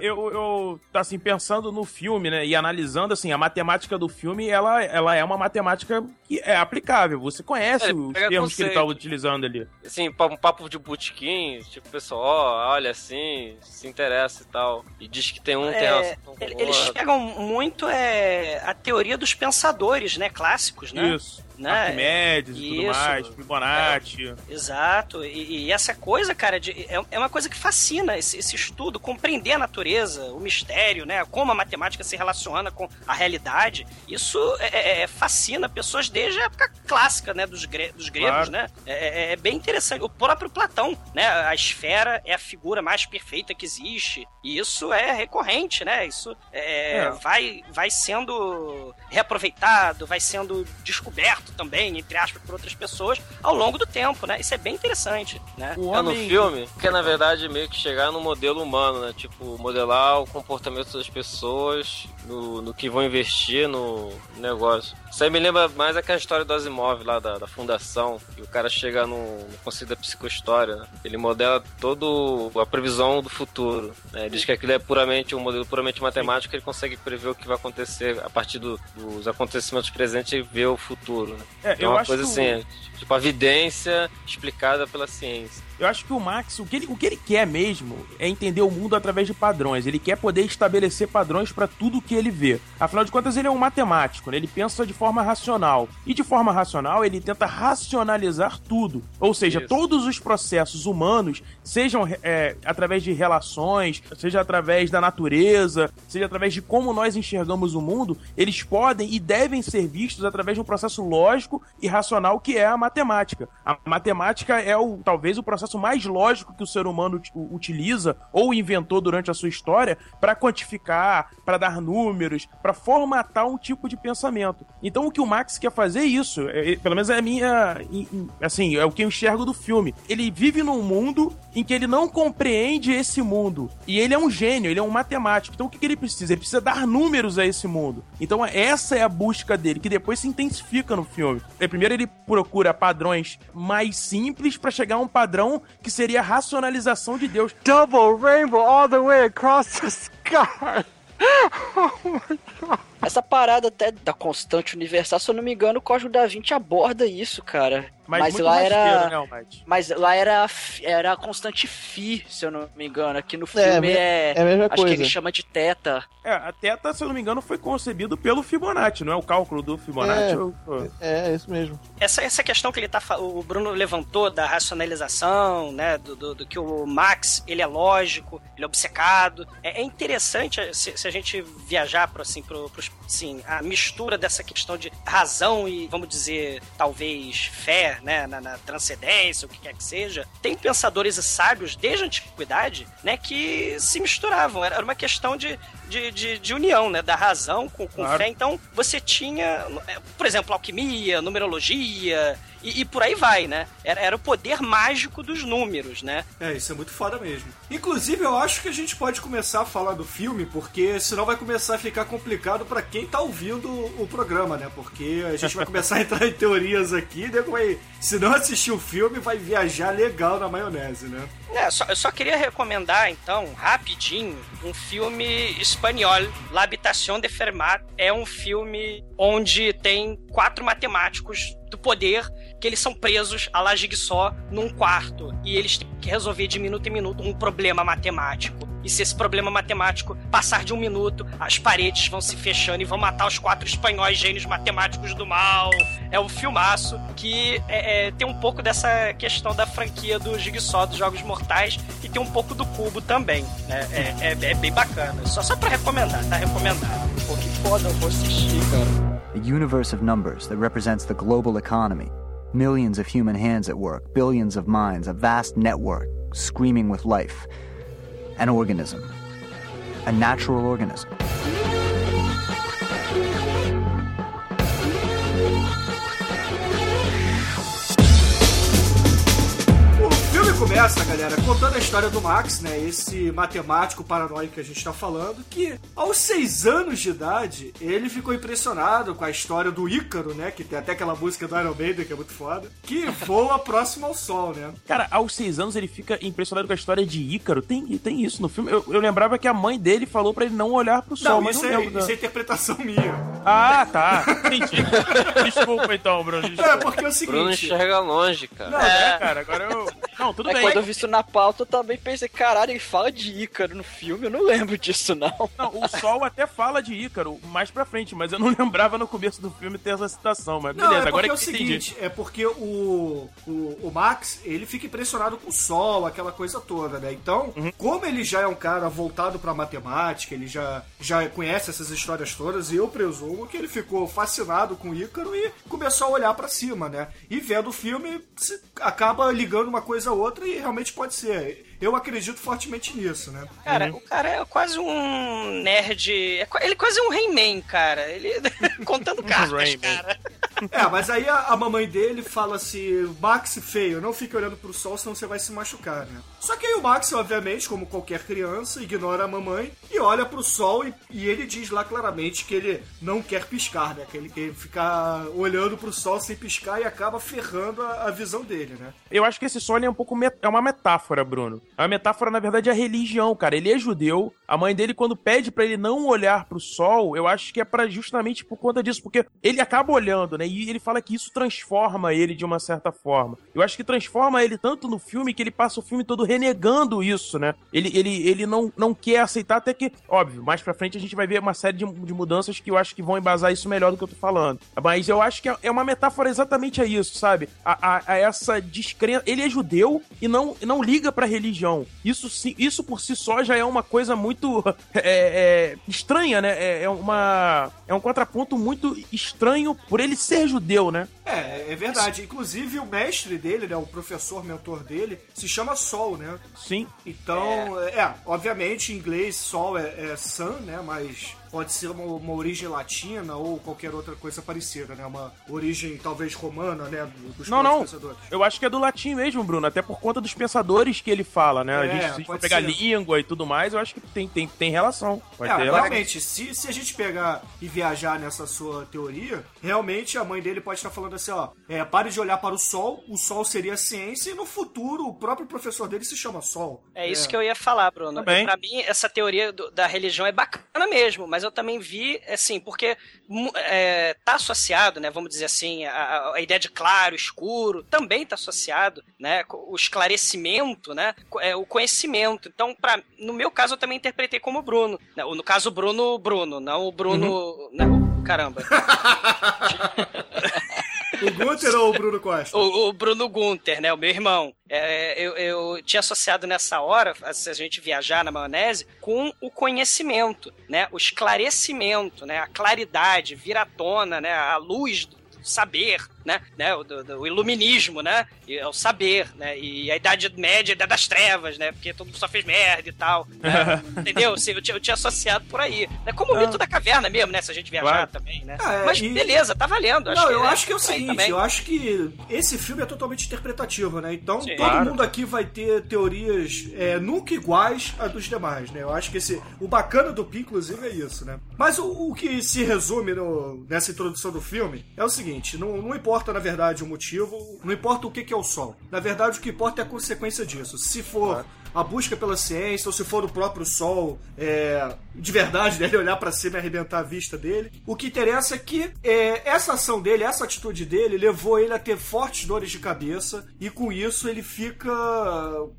eu, eu assim, pensando no filme, né, e analisando, assim, a matemática do filme, ela, ela é uma matemática que é aplicável. Você conhece É, os termos que ele conceito. estava utilizando ali. Assim, um papo de botequim, tipo, o pessoal, ó, olha assim, se interessa e tal. E diz que tem um tem É, eles pegam muito é, a teoria dos pensadores, né? Clássicos, né? Isso. Né? Arquimedes e tudo mais, Fibonacci. Exato, e, e essa coisa, cara, de- é, é uma coisa que fascina esse, esse estudo, compreender a natureza, o mistério, né? Como a matemática se relaciona com a realidade. Isso é, é- é- fascina pessoas desde a época clássica, né? Dos, gre- dos gregos, Claro. né? É, é- é bem interessante. O próprio Platão, né? A esfera é a figura mais perfeita que existe. E isso é recorrente, né? Isso é, É. Vai, vai sendo reaproveitado, vai sendo descoberto também, entre aspas, por outras pessoas ao longo do tempo, né? Isso é bem interessante, né? É no filme, que é na verdade meio que chegar no modelo humano, né? Tipo, modelar o comportamento das pessoas no, no que vão investir no negócio. Isso aí me lembra mais aquela história do Asimov lá da, da fundação, que o cara chega no, no conceito da psicohistória, né? Ele modela todo a previsão do futuro. Né? Diz que aquilo é puramente um modelo puramente matemático, ele consegue prever o que vai acontecer a partir do- dos acontecimentos presentes e ver o futuro. Né? É, Então, eu uma acho coisa assim, é, tipo a vidência explicada pela ciência. Eu acho que o Max, o que, ele, o que ele quer mesmo é entender o mundo através de padrões. Ele quer poder estabelecer padrões para tudo que ele vê. Afinal de contas, ele é um matemático, né? ele pensa de forma racional. E de forma racional, ele tenta racionalizar tudo. Ou seja, Isso. todos os processos humanos, sejam é, através de relações, seja através da natureza, seja através de como nós enxergamos o mundo, eles podem e devem ser vistos através de um processo lógico e racional que é a matemática. A matemática é o talvez o processo mais lógico que o ser humano ut- utiliza ou inventou durante a sua história para quantificar, para dar números, para formatar um tipo de pensamento. Então o que o Max quer fazer é isso, É- é- pelo menos é a minha, assim, é o que eu enxergo do filme. Ele vive num mundo em que ele não compreende esse mundo e ele é um gênio, ele é um matemático. Então o que, que ele precisa? Ele precisa dar números a esse mundo. Então essa é a busca dele, que depois se intensifica no filme. É, Primeiro ele procura padrões mais simples para chegar a um padrão que seria a racionalização de Deus. Double rainbow all the way across the sky. Oh my god. Essa parada até da constante universal, se eu não me engano, o Código da Vinci aborda isso, cara. Mas Mas, muito lá era. né, Almighty? Mas lá era, era a constante Φ, se eu não me engano. Aqui no É, filme me- é. é a mesma acho que coisa. ele chama de teta. É, a teta, se eu não me engano, foi concebido pelo Fibonacci, não é o cálculo do Fibonacci? É. Eu- É, é isso mesmo. Essa, essa questão que ele tá o Bruno levantou da racionalização, né, do, do, do que o Max, ele é lógico, ele é obcecado. É, é interessante eh, se, se a gente viajar para assim, pro, pros, assim, a mistura dessa questão de razão e, vamos dizer, talvez fé, né, na, na transcendência, o que quer que seja. Tem pensadores e sábios desde a antiguidade, né, que se misturavam. Era uma questão de, de, de, de união, né, da razão com, com Claro. fé. Então, você tinha, eh, por exemplo, alquimia, numerologia E, e por aí vai, né? Era, era o poder mágico dos números, né? É, isso é muito foda mesmo. Inclusive, eu acho que a gente pode começar a falar do filme, porque senão vai começar a ficar complicado para quem tá ouvindo o programa, né? Porque a gente vai começar a entrar em teorias aqui, e vai, se não assistir o filme, vai viajar legal na maionese, né? É, só, eu só queria recomendar, então, rapidinho, um filme espanhol, La Habitación de Fermat. É um filme onde tem quatro matemáticos do poder que eles são presos a la Jigsaw num quarto e eles têm que resolver de minuto em minuto um problema matemático. E se esse problema matemático passar de um minuto, as paredes vão se fechando e vão matar os quatro espanhóis gênios matemáticos do mal. É um filmaço que é, é, tem um pouco dessa questão da franquia do Jigsaw dos Jogos Mortais e tem um pouco do Cubo também. Né? É, é, é bem bacana. Só, só pra recomendar, tá recomendado. Pô, que foda, eu vou assistir, cara. A universe of numbers that represents the global economy. Millions of human hands at work, billions of minds, a vast network screaming with life. An organism. A natural organism. Começa, galera, contando a história do Max, né? Esse matemático paranoico que a gente tá falando, que aos seis anos de idade, ele ficou impressionado com a história do Ícaro, né? Que tem até aquela música do Iron Maiden, que é muito foda, que voa próximo ao sol, né? Cara, aos seis anos ele fica impressionado com a história de Ícaro. Tem, tem isso no filme. Eu, eu lembrava que a mãe dele falou pra ele não olhar pro sol, Não, mas isso, não é, isso é interpretação minha. Ah, tá. Entendi. Desculpa então, Bruno. Desculpa. É, porque é o seguinte... Bruno enxerga longe, cara. Não, é, cara, agora eu. Não, tudo é, bem. quando eu vi isso na pauta, eu também pensei, caralho, ele fala de Ícaro no filme, eu não lembro disso, não. Não, o Sol até fala de Ícaro mais pra frente, mas eu não lembrava no começo do filme ter essa citação. Mas Não, beleza, é agora é é o que eu entendi. seguinte, é porque o, o, o Max, ele fica impressionado com o sol, aquela coisa toda, né? Então, Uhum. como ele já é um cara voltado pra matemática, ele já, já conhece essas histórias todas, e eu presumo que ele ficou fascinado com o Ícaro e começou a olhar pra cima, né? E vendo o filme, se- acaba ligando uma coisa a outra e realmente pode ser. Eu acredito fortemente nisso, né? Cara, o cara é quase um nerd. é Ele é quase um He-Man, cara. Ele contando cartas, Rayman. cara. É, mas aí a, a mamãe dele fala assim: Max, feio, não fique olhando pro sol, senão você vai se machucar, né? Só que aí o Max, obviamente, como qualquer criança, ignora a mamãe e olha pro sol e, e ele diz lá claramente que ele não quer piscar, né? Que ele quer ficar olhando pro sol sem piscar e acaba ferrando a, a visão dele, né? Eu acho que esse sonho é um pouco met- é uma metáfora, Bruno. A metáfora, na verdade, é a religião, cara. Ele é judeu. A mãe dele, quando pede pra ele não olhar pro sol, eu acho que é para justamente por conta disso, porque ele acaba olhando, né? E ele fala que isso transforma ele de uma certa forma. Eu acho que transforma ele tanto no filme que ele passa o filme todo renegando isso, né? Ele, ele, ele não, não quer aceitar, até que, óbvio, mais pra frente a gente vai ver uma série de, de mudanças que eu acho que vão embasar isso melhor do que eu tô falando. Mas eu acho que é- é uma metáfora exatamente a isso, sabe? A, a- a essa descrença. Ele é judeu e não, não liga pra religião. Isso, isso por si só já é uma coisa muito é, é, estranha, né? É, é uma, é um contraponto muito estranho por ele ser judeu, né? É, é verdade. Inclusive o mestre dele, né? O professor mentor dele, se chama Sol, né? Sim. Então, é, obviamente em inglês Sol é, é sun, né? Mas pode ser uma, uma origem latina ou qualquer outra coisa parecida, né? Uma origem talvez romana, né? do- Dos Não, não. pensadores. Eu acho que é do latim mesmo, Bruno. Até por conta dos pensadores que ele fala, né? a É, gente, se a gente pegar ser. língua e tudo mais, eu acho que tem, tem, tem relação. Pode É, ter relação. realmente, se, se a gente pegar e viajar nessa sua teoria, realmente a mãe dele pode estar falando assim, ó, é, pare de olhar para o sol, o sol seria a ciência, e no futuro o próprio professor dele se chama sol. É isso que eu ia falar, Bruno. Pra mim, essa teoria do- da religião é bacana mesmo, mas eu também vi, assim, porque é, tá associado, né, vamos dizer assim, a, a ideia de claro, escuro, também tá associado, né, com o esclarecimento, né, co- é, o conhecimento. Então, pra, no meu caso, eu também interpretei como Bruno. né, ou no caso, o Bruno, Bruno, não o Bruno... né, o- caramba. O Gunter ou o Bruno Costa? O, o Bruno Gunter, né? O meu irmão. É, eu, eu tinha associado nessa hora, se a gente viajar na maionese, com o conhecimento, né? O esclarecimento, né? A claridade, vir à tona, né? A luz do saber. Né? né o, do, do iluminismo, né? E é o saber, né? E a Idade Média é das trevas, né? Porque todo mundo só fez merda e tal. Né? Entendeu? Assim, eu, tinha, eu tinha associado por aí. É como o mito da caverna mesmo, né? Se a gente viajar Claro. também, né? Ah, é, Mas e- beleza, tá valendo. Não, eu é acho que é o seguinte, eu acho que esse filme é totalmente interpretativo, né? Então Sim. todo Claro. mundo aqui vai ter teorias é, nunca iguais a dos demais, né? Eu acho que esse, o bacana do Pi, inclusive, é isso, né? Mas o, o que se resume no- nessa introdução do filme é o seguinte: não, não importa, na verdade, o motivo, não importa o que, que é o Sol. Na verdade, o que importa é a consequência disso. Se for a busca pela ciência, ou se for o próprio Sol, é, de verdade, né, ele olhar pra cima e arrebentar a vista dele. O que interessa é que é, essa ação dele, essa atitude dele, levou ele a ter fortes dores de cabeça, e com isso ele fica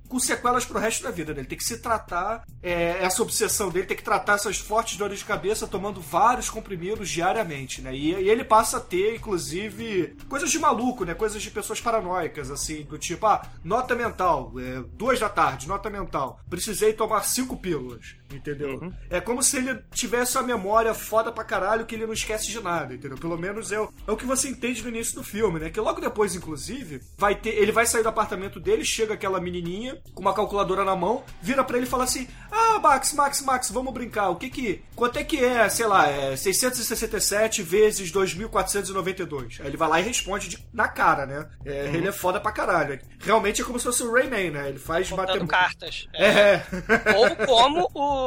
com sequelas pro resto da vida. Né? Ele tem que se tratar, é, essa obsessão dele, tem que tratar essas fortes dores de cabeça tomando vários comprimidos diariamente, né? E, e ele passa a ter, inclusive, coisas de maluco, né? Coisas de pessoas paranoicas, assim, do tipo, ah, nota mental, é, duas da tarde, nota mental. Precisei tomar cinco pílulas, entendeu? É como se ele tivesse uma memória foda pra caralho que ele não esquece de nada, entendeu? Pelo menos é o, é o que você entende no início do filme, né? Que logo depois, inclusive, vai ter. Ele vai sair do apartamento dele, chega aquela menininha com uma calculadora na mão, vira pra ele e fala assim: Ah, Max, Max, Max, vamos brincar. O que que. Quanto é que é, sei lá, é 667 vezes 2492? Aí ele vai lá e responde de- na cara, né? É, Uhum. Ele é foda pra caralho. Realmente é como se fosse o Rayman, né? Ele faz matemática. cartas. É. Ou como o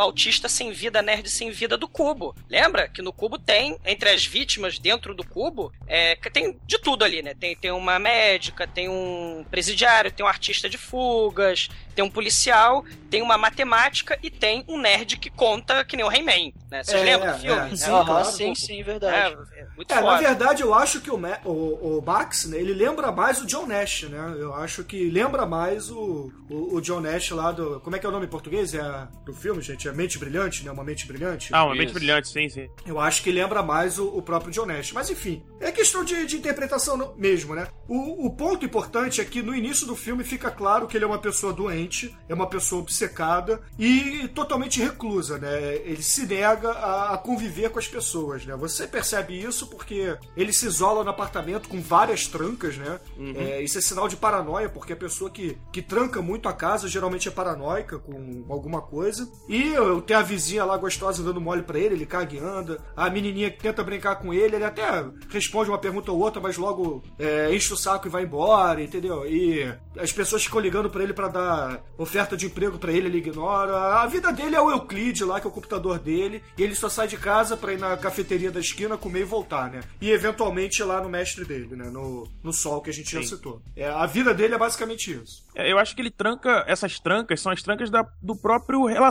autista sem vida, nerd sem vida do cubo. Lembra que no cubo tem, entre as vítimas dentro do cubo, é, tem de tudo ali, né? Tem, tem uma médica, tem um presidiário, tem um artista de fugas, tem um policial, tem uma matemática e tem um nerd que conta que nem o Rayman, né? Vocês É, lembram do é, filme? é. Sim, Aham, claro. sim, sim, verdade. É, é muito É, na verdade, eu acho que o, o, o Max, né, ele lembra mais o John Nash, né? Eu acho que lembra mais o, o, o John Nash lá do. Como é que é o nome em português? É do filme, gente? É Mente Brilhante, né? Uma Mente Brilhante? Ah, uma mente brilhante, sim, sim. Eu acho que lembra mais o, o próprio John Nash. Mas enfim, é questão de, de interpretação no- mesmo, né? O, o ponto importante é que no início do filme fica claro que ele é uma pessoa doente, é uma pessoa obcecada e totalmente reclusa, né? Ele se nega a, a conviver com as pessoas, né? Você percebe isso porque ele se isola no apartamento com várias trancas, né? É, isso é sinal de paranoia, porque a pessoa que, que tranca muito a casa geralmente é paranoica com alguma coisa. E eu tenho a vizinha lá gostosa dando mole pra ele, ele caga e anda. A menininha que tenta brincar com ele, ele até responde uma pergunta ou outra, mas logo é, enche o saco e vai embora, entendeu? E as pessoas ficam ligando pra ele pra dar oferta de emprego pra ele, ele ignora. A vida dele é o Euclide lá, que é o computador dele, e ele só sai de casa pra ir na cafeteria da esquina comer e voltar, né? E eventualmente lá no mestre dele, né? No, no sol que a gente já Sim. citou. É, a vida dele é basicamente isso. É, Eu acho que ele tranca. Essas trancas são as trancas da- do próprio relacionamento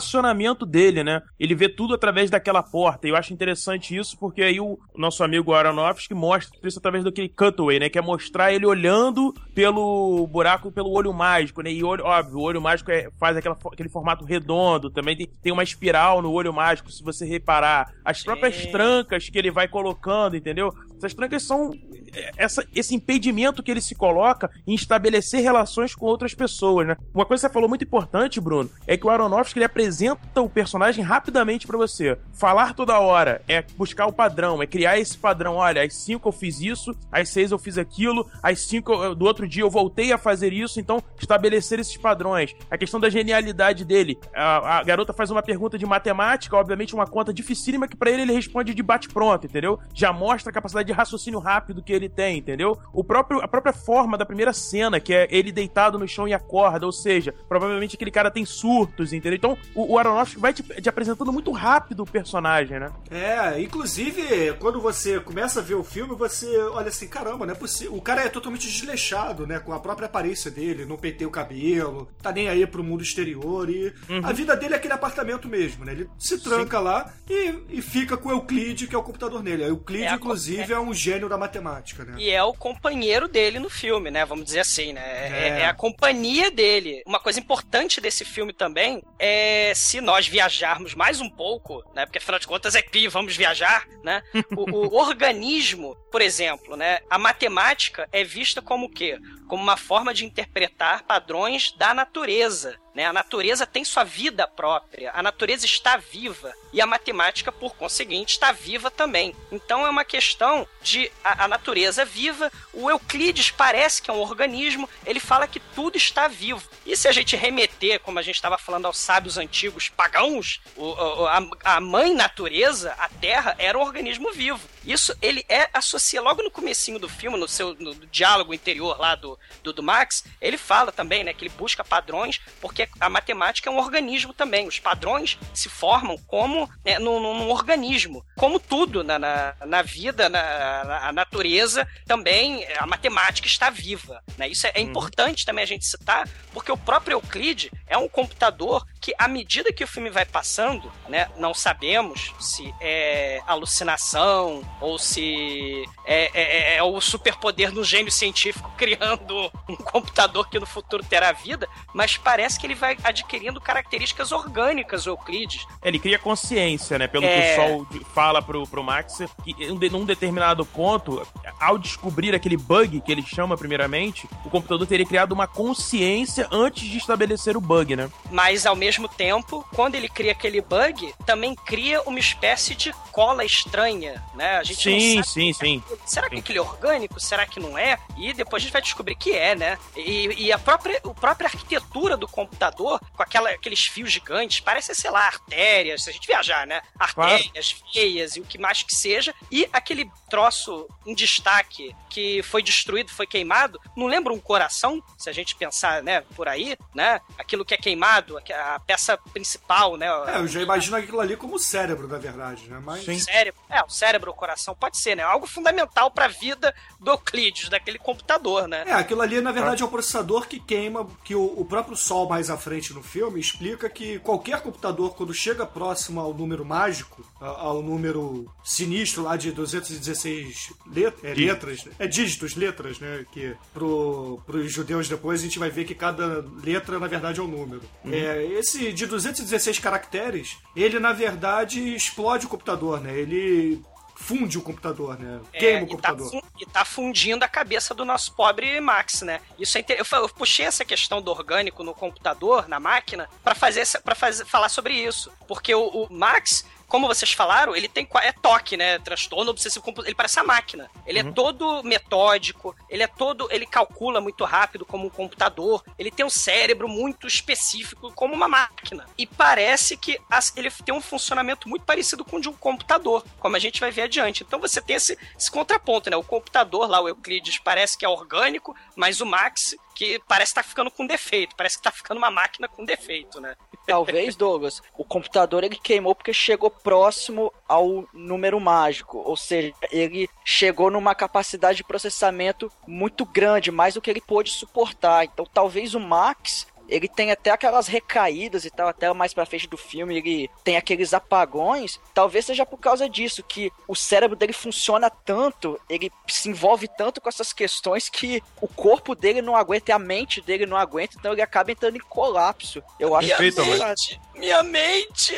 dele, né? Ele vê tudo através daquela porta. E eu acho interessante isso, porque aí o nosso amigo Aronofsky mostra isso através daquele cutaway, né? Que é mostrar ele olhando pelo buraco, pelo olho mágico, né? E óbvio, o olho mágico é- faz aquela, aquele formato redondo. Também tem, tem uma espiral no olho mágico, se você reparar. As próprias trancas que ele vai colocando, entendeu? Essas trancas são é, essa, esse impedimento que ele se coloca em estabelecer relações com outras pessoas, né? Uma coisa que você falou muito importante, Bruno, é que o Aronofsky ele apresenta o personagem rapidamente pra você. Falar toda hora é buscar o padrão, é criar esse padrão. Olha, às 5 eu fiz isso, às 6 eu fiz aquilo, às 5 do outro dia eu voltei a fazer isso, então estabelecer esses padrões. A questão da genialidade dele. A, a garota faz uma pergunta de matemática, obviamente uma conta dificílima que pra ele ele responde de bate-pronto, entendeu? Já mostra a capacidade de raciocínio rápido que ele tem, entendeu? O próprio, a própria forma da primeira cena, que é ele deitado no chão e acorda, ou seja, provavelmente aquele cara tem surtos, entendeu? Então o, o Aronofsky vai te, te apresentando muito rápido o personagem, né? É, inclusive, quando você começa a ver o filme, você olha assim, caramba, não é possível. O cara é totalmente desleixado, né? Com a própria aparência dele, não penteia o cabelo, tá nem aí pro mundo exterior. E a vida dele é aquele apartamento mesmo, né? Ele se tranca lá e, e fica com o Euclide, que é o computador nele. O Euclide, É a- inclusive, é um gênio da matemática, né? E é o companheiro dele no filme, né? Vamos dizer assim, né? É, É. é a companhia dele. Uma coisa importante desse filme também é se nós viajarmos mais um pouco, né? Porque afinal de contas é pi, vamos viajar, né? O, o organismo, por exemplo, né? A matemática é vista como o quê? Como uma forma de interpretar padrões da natureza. Né? A natureza tem sua vida própria, a natureza está viva e a matemática, por conseguinte, está viva também. Então é uma questão de a, a natureza viva. O Euclides parece que é um organismo, ele fala que tudo está vivo. E se a gente remeter, como a gente estava falando aos sábios antigos pagãos, o, o, a, a mãe natureza, a Terra, era um organismo vivo. Isso ele é associa logo no comecinho do filme, no seu no, no diálogo interior lá do, do, do, Max, ele fala também, né, que ele busca padrões, porque a matemática é um organismo também. Os padrões se formam como né, num, num organismo. Como tudo na, na, na vida, na, na, natureza, também a matemática está viva. Né? Isso é, é importante também a gente citar, porque o próprio Euclide é um computador que, à medida que o filme vai passando, né, não sabemos se é alucinação ou se é, é, é, é o superpoder do gênio científico criando um computador que no futuro terá vida, mas parece que ele vai adquirindo características orgânicas, o Euclides. Ele cria consciência, né? Pelo que o É. Sol fala pro, pro Max, que num determinado ponto, ao descobrir aquele bug que ele chama primeiramente, o computador teria criado uma consciência antes de estabelecer o bug, né? Mas ao mesmo tempo, quando ele cria aquele bug, também cria uma espécie de cola estranha, né? A gente Sim, não sabe sim, sim. Será que Sim. aquele é orgânico? Será que não é? E depois a gente vai descobrir que é, né? E, e a, própria, a própria arquitetura do computador, com aquela, aqueles fios gigantes, parece, sei lá, artérias, se a gente viajar, né? Artérias, veias e o que mais que seja. E aquele troço em destaque que foi destruído, foi queimado, não lembra um coração? Se a gente pensar, né, por aí, né? Aquilo que é queimado, a peça principal, né? É, eu já imagino aquilo ali como cérebro, na verdade, né? Mas. O cérebro, é, o cérebro, o coração, pode ser, né? Algo fundamental pra vida do Euclides, daquele computador, né? É, aquilo ali, na verdade, é o processador que queima, que o, o próprio Sol, mais à frente no filme, explica que qualquer computador, quando chega próximo ao número mágico, a- ao número sinistro lá de 216 let é, letras, é dígitos, letras, né? Que pro, pros judeus depois a gente vai ver que cada letra, na verdade, é um número. Uhum. É, esse de 216 caracteres, ele, na verdade, explode o computador, né? Ele funde o computador, né? Queima o e tá, computador. e tá fundindo a cabeça do nosso pobre Max, né? Isso é inter... eu, eu puxei essa questão do orgânico no computador, na máquina, pra fazer para fazer falar sobre isso, porque o, o Max como vocês falaram, ele tem é toque, né? Transtorno obsessivo. Ele parece a máquina. Ele Uhum. é todo metódico, ele é todo. Ele calcula muito rápido como um computador. Ele tem um cérebro muito específico como uma máquina. E parece que as- ele tem um funcionamento muito parecido com o de um computador, como a gente vai ver adiante. Então você tem esse, esse contraponto, né? O computador lá, o Euclides, parece que é orgânico, mas o Max, que parece estar ficando com defeito. Parece que tá ficando uma máquina com defeito, né? Talvez, Douglas, o computador ele queimou porque chegou próximo ao número mágico, ou seja, ele chegou numa capacidade de processamento muito grande, mais do que ele pôde suportar. Então, talvez o Max ele tem até aquelas recaídas e tal, até mais pra frente do filme ele tem aqueles apagões. Talvez seja por causa disso que o cérebro dele funciona tanto, ele se envolve tanto com essas questões que o corpo dele não aguenta e a mente dele não aguenta, então ele acaba entrando em colapso. Eu acho Perfeito, que Alex. Minha mente!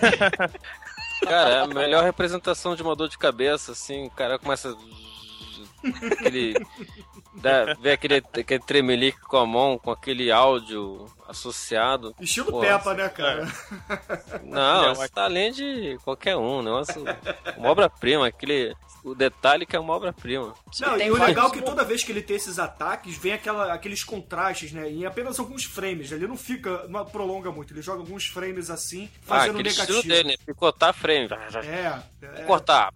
Cara, é a melhor representação de uma dor de cabeça, assim, o cara começa. Aquele. Dá, vê aquele, aquele tremelique com a mão, com aquele áudio associado. Estilo Pô, Peppa, né, cara? Não, isso tá além de qualquer um, negócio. Uma obra-prima, aquele. O detalhe que é uma obra-prima. Não, tem e o legal é que toda vez que ele tem esses ataques, vem aquela, aqueles contrastes, né? Em apenas alguns frames. Ele não fica, não prolonga muito. Ele joga alguns frames assim, Ah, fazendo aquele negativo. estilo dele, né? Picotar frame. É, é, Cortar.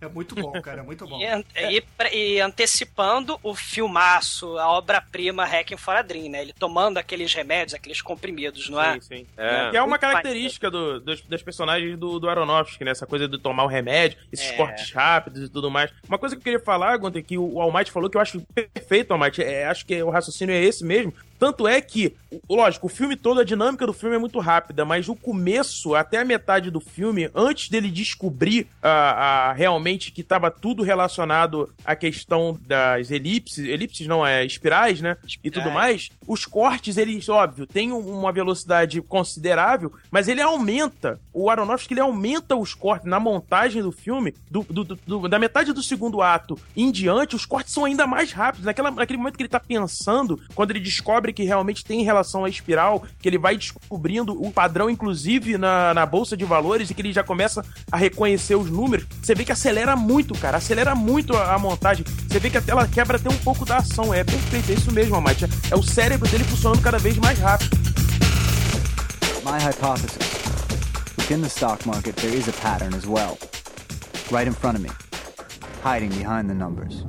É muito bom, cara, é muito bom. E, an- e e antecipando o filmaço, a obra-prima Hacking for a Dream, né? Ele tomando aqueles remédios, aqueles comprimidos, não é? Sim, sim. É. Que é uma característica do, dos, dos personagens do, do Aronofsky, né? Essa coisa de tomar o remédio, esses É. cortes rápidos e tudo mais. Uma coisa que eu queria falar, Gunter, que o Almighty falou que eu acho perfeito, Almighty, é, acho que o raciocínio é esse mesmo. Tanto é que, lógico, o filme todo, a dinâmica do filme é muito rápida, mas o começo, até a metade do filme, antes dele descobrir a, a- realmente que estava tudo relacionado à questão das elipses, elipses não, é espirais, né? E tudo Espirais. mais, os cortes, eles, óbvio, têm um- uma velocidade considerável, mas ele aumenta, o Aronofsky, ele aumenta os cortes na montagem do filme, do, do- do- da metade do segundo ato em diante, os cortes são ainda mais rápidos. Naquela, naquele momento que ele tá pensando, quando ele descobre descobre que realmente tem relação à espiral, que ele vai descobrindo o padrão, inclusive, na, na bolsa de valores, e que ele já começa a reconhecer os números, você vê que acelera muito, cara. Acelera muito a, a montagem. Você vê que a tela quebra até um pouco da ação. É perfeito, é isso mesmo, Amate. É o cérebro dele funcionando cada vez mais rápido. My hypothesis. Within the stock market, there is a pattern as well. Right in front of me, hiding behind the numbers.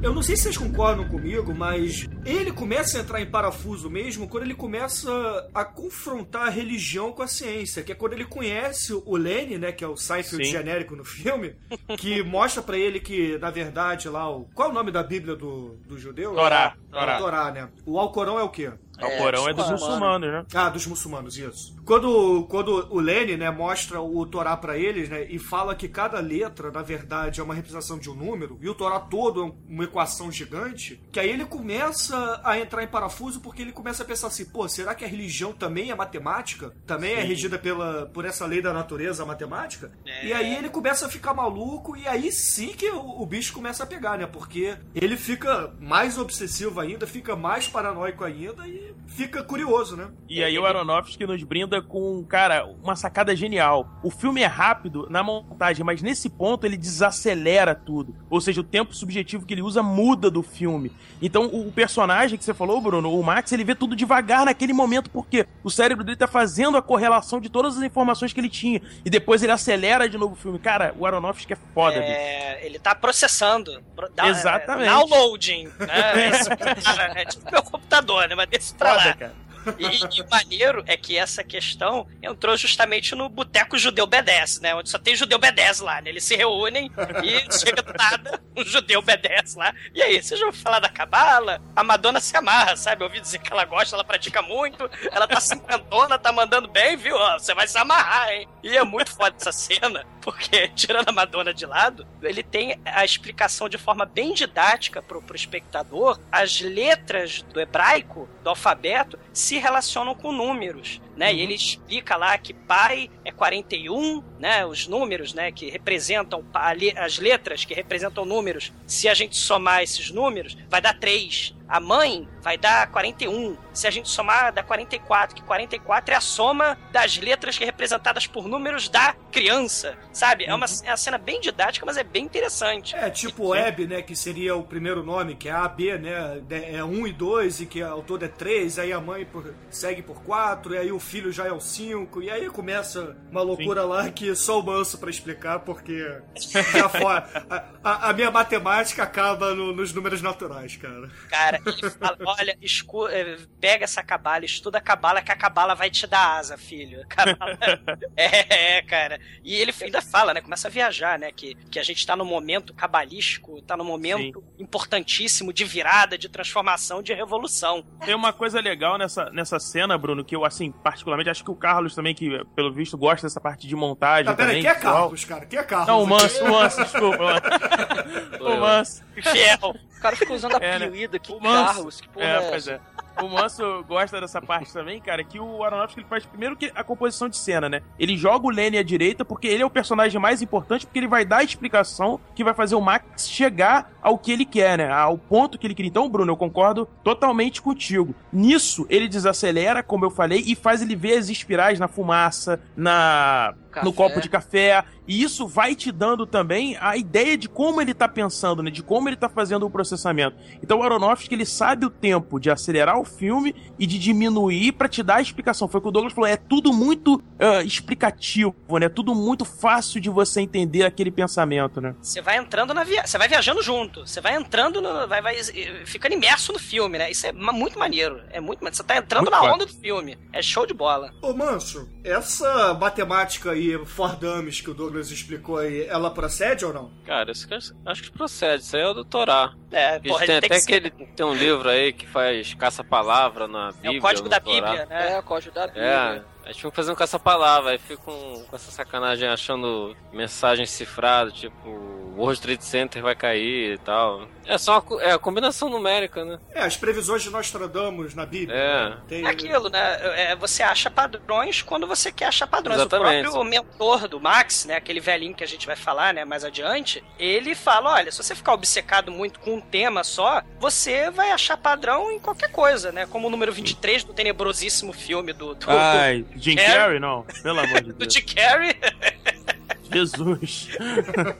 Eu não sei se vocês concordam comigo, mas ele começa a entrar em parafuso mesmo quando ele começa a confrontar a religião com a ciência, que é quando ele conhece o Lenny, né, que é o Seinfeld Sim. genérico no filme, que mostra pra ele que, na verdade, lá, o... qual é o nome da Bíblia do, do judeu? Torá. Torá, né? O Alcorão é o quê? O Corão é dos muçulmanos, né? Ah, dos muçulmanos, isso. Quando, quando o Lenny, né, mostra o Torá pra eles, né, e fala que cada letra, na verdade, é uma representação de um número, e o Torá todo é uma equação gigante, que aí ele começa a entrar em parafuso porque ele começa a pensar assim, pô, será que a religião também é matemática? Também é Sim. regida pela, por essa lei da natureza matemática? E aí ele começa a ficar maluco, e aí sim que o, o bicho começa a pegar, né, porque ele fica mais obsessivo ainda, fica mais paranoico ainda, e fica curioso, né? E aí o Aronofsky nos brinda com, cara, uma sacada genial. O filme é rápido na montagem, mas nesse ponto ele desacelera tudo. Ou seja, o tempo subjetivo que ele usa muda do filme. Então o personagem que você falou, Bruno, o Max, ele vê tudo devagar naquele momento, porque o cérebro dele tá fazendo a correlação de todas as informações que ele tinha. E depois ele acelera de novo o filme. Cara, o Aronofsky é foda, bicho. É, ele tá processando. Pro- dá- Exatamente. é, Downloading. Né? Esse é tipo meu computador, né? Mas deixa pra lá. Foda, cara. E, o maneiro é que essa questão entrou justamente no Boteco Judeu B10, né? Onde só tem judeu B10 lá, né? Eles se reúnem e chega do nada um judeu B10 lá. E aí, vocês vão falar da cabala? A Madonna se amarra, sabe? Eu ouvi dizer que ela gosta, ela pratica muito, ela tá cinquentona, tá mandando bem, viu? Você vai se amarrar, hein? E é muito foda essa cena, porque tirando a Madonna de lado, ele tem a explicação de forma bem didática pro, pro espectador. As letras do hebraico, do alfabeto, se relacionam com números, né? E ele explica lá que pai é 41, né? Os números, né? Que representam as letras que representam números. Se a gente somar esses números, vai dar 3. A mãe vai dar 41. Se a gente somar, dá 44, que 44 é a soma das letras que representadas por números da criança, sabe? É uma, é uma cena bem didática, mas é bem interessante. É tipo Web, né? Que seria o primeiro nome, que é A, B, né? É 1 e 2, e que ao todo é 3, aí a mãe por- segue por 4, e aí o filho já é o 5, e aí começa uma loucura lá que só o manso pra explicar, porque já fora. A, a- a minha matemática acaba no- nos números naturais, cara. Cara, ele fala, olha, escu- eh, pega essa cabala, estuda a cabala, que a cabala vai te dar asa, filho. Cabala... é, é, cara. E ele ainda fala, né? Começa a viajar, né? Que, que a gente tá no momento cabalístico, tá no momento importantíssimo de virada, de transformação, de revolução. Tem uma coisa legal nessa, nessa cena, Bruno, que eu, assim, particularmente acho que o Carlos também, que pelo visto gosta dessa parte de montagem Ah, peraí, também. quem é. Carlos, cara? Quem é Carlos? Não, o? Manso, o Manso, desculpa. o Manso. Fiel. O cara fica usando É, né? apelido aqui, O Manso. Carlos. Que porra É, é, pois é. O Manso gosta dessa parte também, cara, que o Aronofsky ele faz primeiro que a composição de cena, né? Ele joga o Lenny à direita porque ele é o personagem mais importante, porque ele vai dar a explicação que vai fazer o Max chegar ao que ele quer, né? Ao ponto que ele queria. Então, Bruno, eu concordo totalmente contigo. Nisso, ele desacelera, como eu falei, e faz ele ver as espirais na fumaça, na no Café. copo de café. E isso vai te dando também a ideia de como ele tá pensando, né? De como ele tá fazendo o processamento. Então o Aronofsky, ele sabe o tempo de acelerar o filme e de diminuir pra te dar a explicação. Foi o que o Douglas falou, é tudo muito ah, explicativo, né? Tudo muito fácil de você entender aquele pensamento, né? Você vai entrando na viagem, você vai viajando junto, você vai entrando, no, vai, vai ficando imerso no filme, né? Isso é muito maneiro, é muito maneiro. Você tá entrando Muito na foda. onda do filme, é show de bola. Ô, Manso, essa matemática aí, for dummies, que o Douglas explicou aí, ela procede ou não? Cara, isso que eu acho que procede. Isso aí é o do Torá. É, porra, ele tem até que ser- aquele. Tem um livro aí que faz caça-palavra na Bíblia. É o código da Torá. Bíblia, né? É, o código da É, Bíblia. a gente fica fazendo caça-palavra, aí fica com, com essa sacanagem achando mensagem cifrada, tipo, o World Trade Center vai cair e tal. É só uma, é a combinação numérica, né? É, as previsões de Nostradamus na Bíblia. É. né? Tem- É aquilo, né? É, você acha padrões quando você quer achar padrões. Exatamente. O próprio mentor do Max, né? Aquele velhinho que a gente vai falar, né? Mais adiante, ele fala: olha, se você ficar obcecado muito com um tema só, você vai achar padrão em qualquer coisa, né? Como o número 23 do tenebrosíssimo filme do. do Ai, Jim Carrey. Carrey? Não, pelo amor de do Deus. Jim Carrey, Jesus.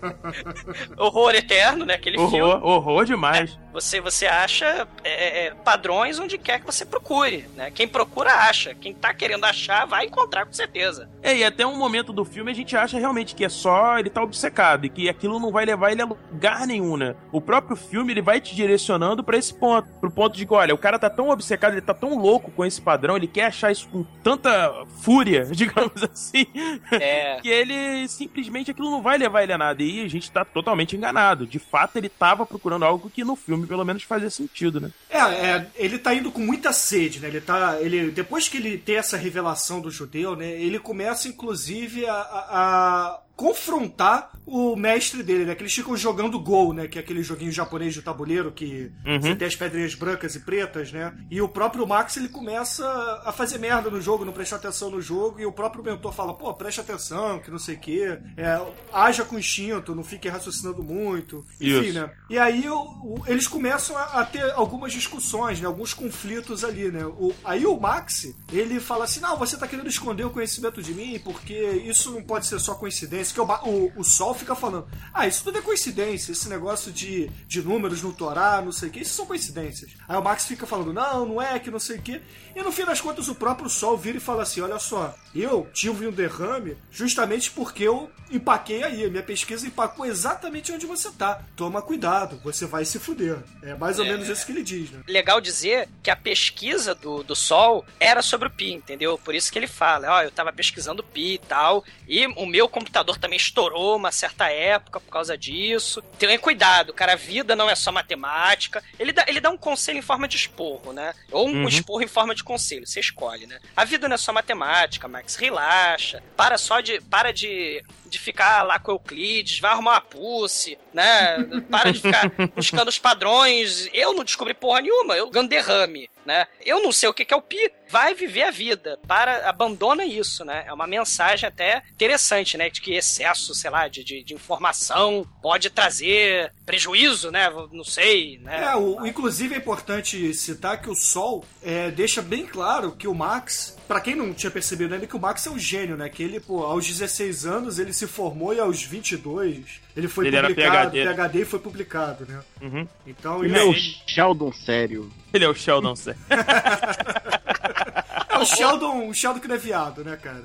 Horror Eterno, né? Aquele filme. Horror, horror demais. Você, você acha é, é, padrões onde quer que você procure, né? Quem procura, acha. Quem tá querendo achar, vai encontrar com certeza. É, e até um momento do filme a gente acha realmente que é só ele tá obcecado e que aquilo não vai levar ele a lugar nenhum, né? O próprio filme ele vai te direcionando pra esse ponto, pro ponto de que, olha, o cara tá tão obcecado, ele tá tão louco com esse padrão, ele quer achar isso com tanta fúria, digamos assim, É. que ele simplesmente aquilo não vai levar ele a nada. E a gente tá totalmente enganado. De fato, ele tava procurando algo que no filme pelo menos fazia sentido, né? É, é, ele tá indo com muita sede, né? Ele tá. Ele, depois que ele tem essa revelação do judeu, né? Ele começa, inclusive, a- a confrontar o mestre dele, né? Que eles ficam jogando gol, né? Que é aquele joguinho japonês de tabuleiro que Uhum. você tem as pedrinhas brancas e pretas, né? E o próprio Max ele começa a fazer merda no jogo, não prestar atenção no jogo, e o próprio mentor fala, pô, preste atenção, que não sei o quê, é, haja com instinto, não fique raciocinando muito. Enfim, Isso. né? E aí o- o- eles começam a, a ter algumas discussões, né? Alguns conflitos ali, né? O- aí o Max, ele fala assim, não, você tá querendo esconder o conhecimento de mim, porque isso não pode ser só coincidência. Que o, o, o Sol fica falando, ah, isso tudo é coincidência, esse negócio de, de números no Torá, não sei o que, isso são coincidências. Aí o Max fica falando, não, não é, que não sei o que. E no fim das contas o próprio Sol vira e fala assim, olha só, eu tive um derrame justamente porque eu empaquei aí, a minha pesquisa empacou exatamente onde você tá. Toma cuidado, você vai se fuder. É mais ou É. menos isso que ele diz, né? Legal dizer que a pesquisa do, do Sol era sobre o Pi, entendeu? Por isso que ele fala, ó, eu tava pesquisando Pi e tal, e o meu computador também estourou uma certa época por causa disso. Tenha cuidado, cara, a vida não é só matemática. Ele dá, ele dá um conselho em forma de esporro, né? Ou um Uhum. esporro em forma de conselho, você escolhe, né? A vida não é só matemática, Max, relaxa, para só de, para de, de ficar lá com Euclides, vai arrumar uma pussy, né? Para de ficar buscando os padrões. Eu não descobri porra nenhuma, eu ganho derrame, né? Eu não sei o que que é o pi, vai viver a vida, para, abandona isso, né? É uma mensagem até interessante, né? De que excesso, sei lá, de, de, de informação pode trazer prejuízo, né? Não sei, né? É, o, inclusive é importante citar que o Sol é, deixa bem claro que o Max, pra quem não tinha percebido ainda, que o Max é um gênio, né? Que ele, pô, aos 16 anos ele se formou e aos 22 ele foi Ele era publicado, PhD. PhD e foi publicado, né? Uhum. Então Ele ele é o Sheldon sério. Ele é o Sheldon sério. é o Sheldon, o Sheldon que não é viado, né, cara?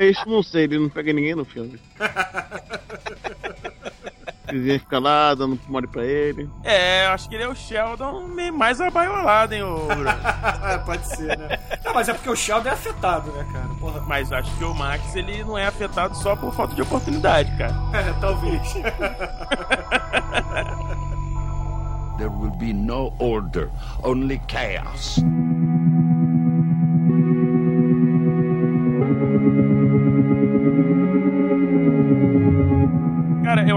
Isso não sei, ele não pega ninguém no filme. Ele fica lá, dando mole pra ele. É, acho que ele é o Sheldon meio mais abaiolado, hein, ô Bruno? Pode ser, né? Não, mas é porque o Sheldon é afetado, né, cara? Porra. Mas acho que o Max, ele não é afetado só por falta de oportunidade, cara. É, talvez. There will be no order, only chaos.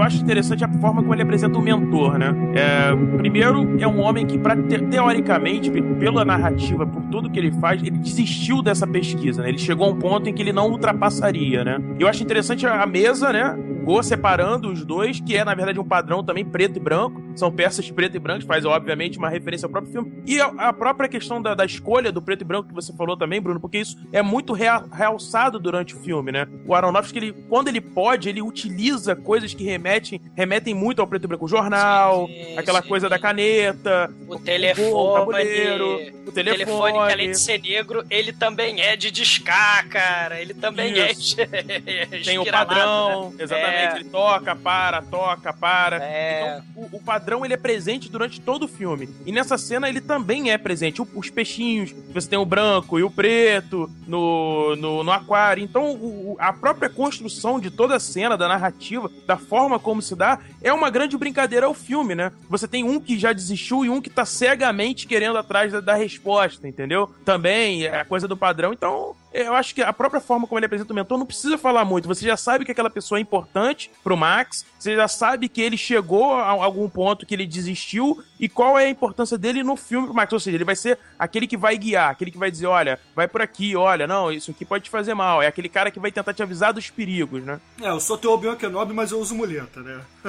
Acho interessante a forma como ele apresenta o mentor, né? É, primeiro, é um homem que, pra, te- teoricamente, pe- pela narrativa, por tudo que ele faz, ele desistiu dessa pesquisa, né? Ele chegou a um ponto em que ele não ultrapassaria, né? Eu acho interessante a mesa, né? O Go separando os dois, que é, na verdade, um padrão também preto e branco. São peças preto e branco, faz, obviamente, uma referência ao próprio filme. E a, própria questão da, da escolha do preto e branco que você falou também, Bruno, porque isso é muito rea- realçado durante o filme, né? O Aronofsky, ele, quando ele pode, ele utiliza coisas que remetem, remetem muito ao preto e branco. O jornal, aquela coisa da caneta, O telefone, o tabuleiro, o o telefone, telefone. que além de ser negro, ele também é de discar, cara. Ele também Isso. é. Tem o padrão, né? exatamente. Exatamente, ele toca, para, toca, para. É. Então, o, o padrão ele é presente durante todo o filme. E nessa cena ele também é presente. O- os peixinhos, você tem o branco e o preto no, no, no aquário. Então, o- a própria construção de toda a cena, da narrativa, da forma como se dá, é uma grande brincadeira ao filme, né? Você tem um que já desistiu e um que tá cegamente querendo atrás da, da resposta, entendeu? Também é a coisa do padrão. Então, eu acho que a própria forma como ele apresenta o mentor não precisa falar muito. Você já sabe que aquela pessoa é importante pro Max, você já sabe que ele chegou a algum ponto que ele desistiu e qual é a importância dele no filme pro Max. Ou seja, ele vai ser aquele que vai guiar, aquele que vai dizer: olha, vai por aqui, olha, não, isso aqui pode te fazer mal. É aquele cara que vai tentar te avisar dos perigos, né? É, eu sou teu Obi-Wan Kenobi, mas eu uso muleta, né?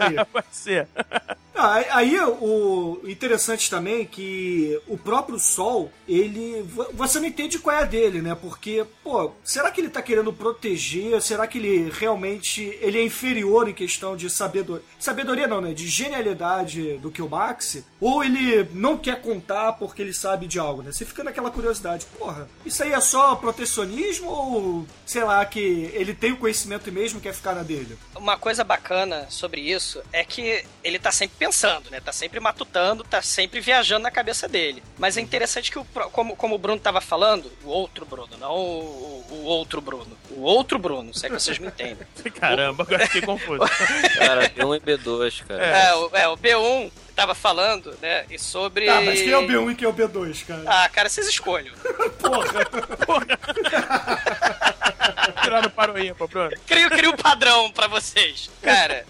Aí. Pode ser. Ah, aí- o interessante também é que o próprio Sol, ele. vo- Você não entende qual é a dele, né? Porque, pô, será que ele tá querendo proteger? Será que ele realmente. Ele é inferior em questão de sabedoria. Sabedoria não, né? De genialidade do que o Max? Ou ele não quer contar porque ele sabe de algo, né? Você fica naquela curiosidade, porra, isso aí é só protecionismo ou, sei lá, que ele tem o conhecimento e mesmo quer ficar na dele? Uma coisa bacana sobre isso é que ele tá sempre pensando, né? Tá sempre matutando, tá sempre viajando na cabeça dele. Mas é interessante que, o, como, como o Bruno tava falando, o outro Bruno, não o, o outro Bruno. O outro Bruno, se é que vocês me entendem. Caramba, agora fiquei confuso. Cara, B1 e B2, cara. É, o, é, o B1 tava falando, né? E sobre. Tá, mas quem é o B1 e quem é o B2, cara? Ah, cara, vocês escolham. Tiraram para o ímpar, Bruno. Crio, crio um padrão pra vocês. Cara,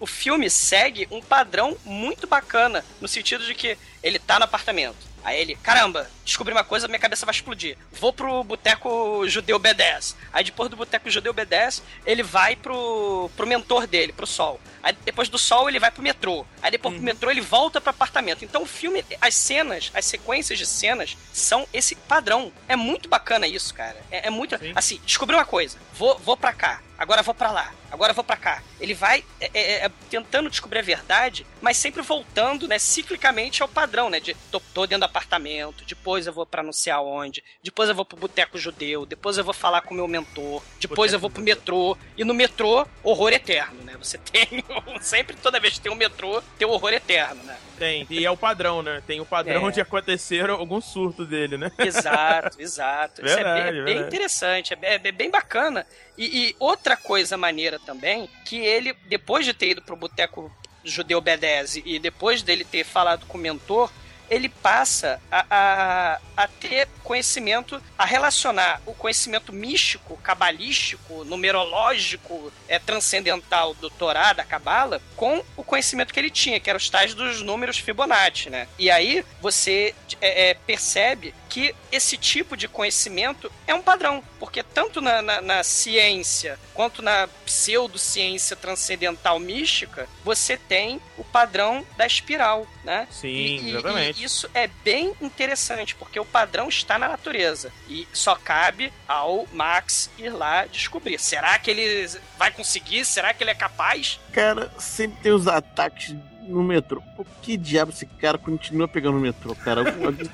o filme segue um padrão muito bacana, no sentido de que ele tá no apartamento. Aí ele, caramba, descobri uma coisa, minha cabeça vai explodir. Vou pro boteco judeu B10. Aí depois do boteco judeu B10, ele vai pro, pro mentor dele, pro Sol. Aí depois do Sol ele vai pro metrô. Aí depois pro metrô ele volta pro apartamento. Então o filme, as cenas, as sequências de cenas são esse padrão. É muito bacana isso, cara. É, é muito. Assim, descobri uma coisa. Vou, vou pra cá. Agora vou pra lá. Agora vou pra cá. Ele vai é, é, é, tentando descobrir a verdade, mas sempre voltando, né, ciclicamente ao padrão, né? De tô, tô dentro do apartamento, depois eu vou pra não sei aonde, depois eu vou pro boteco judeu, depois eu vou falar com o meu mentor, depois eu vou pro metrô, e no metrô, horror eterno, né? Você tem sempre, toda vez que tem um metrô, tem o horror eterno, né? Tem, e é o padrão, né? Tem o padrão É. de acontecer algum surto dele, né? Exato, exato. Isso é Verdade, bem, é bem verdade. interessante, é bem, é bem bacana. E, e outra coisa maneira também, que ele, depois de ter ido pro boteco judeu B10 e depois dele ter falado com o mentor, ele passa a, a, a ter conhecimento, a relacionar o conhecimento místico, cabalístico, numerológico, é, transcendental do Torá, da Cabala, com o conhecimento que ele tinha, que eram os tais dos números Fibonacci, né? E aí você é, é, percebe que esse tipo de conhecimento é um padrão, porque tanto na, na- na ciência quanto na pseudociência transcendental mística, você tem o padrão da espiral, né? Sim, E- exatamente. E isso é bem interessante, porque o padrão está na natureza e só cabe ao Max ir lá descobrir. Será que ele vai conseguir? Será que ele é capaz? Cara, sempre tem os ataques no metrô. Por que diabo esse cara continua pegando o metrô, cara? Alguém-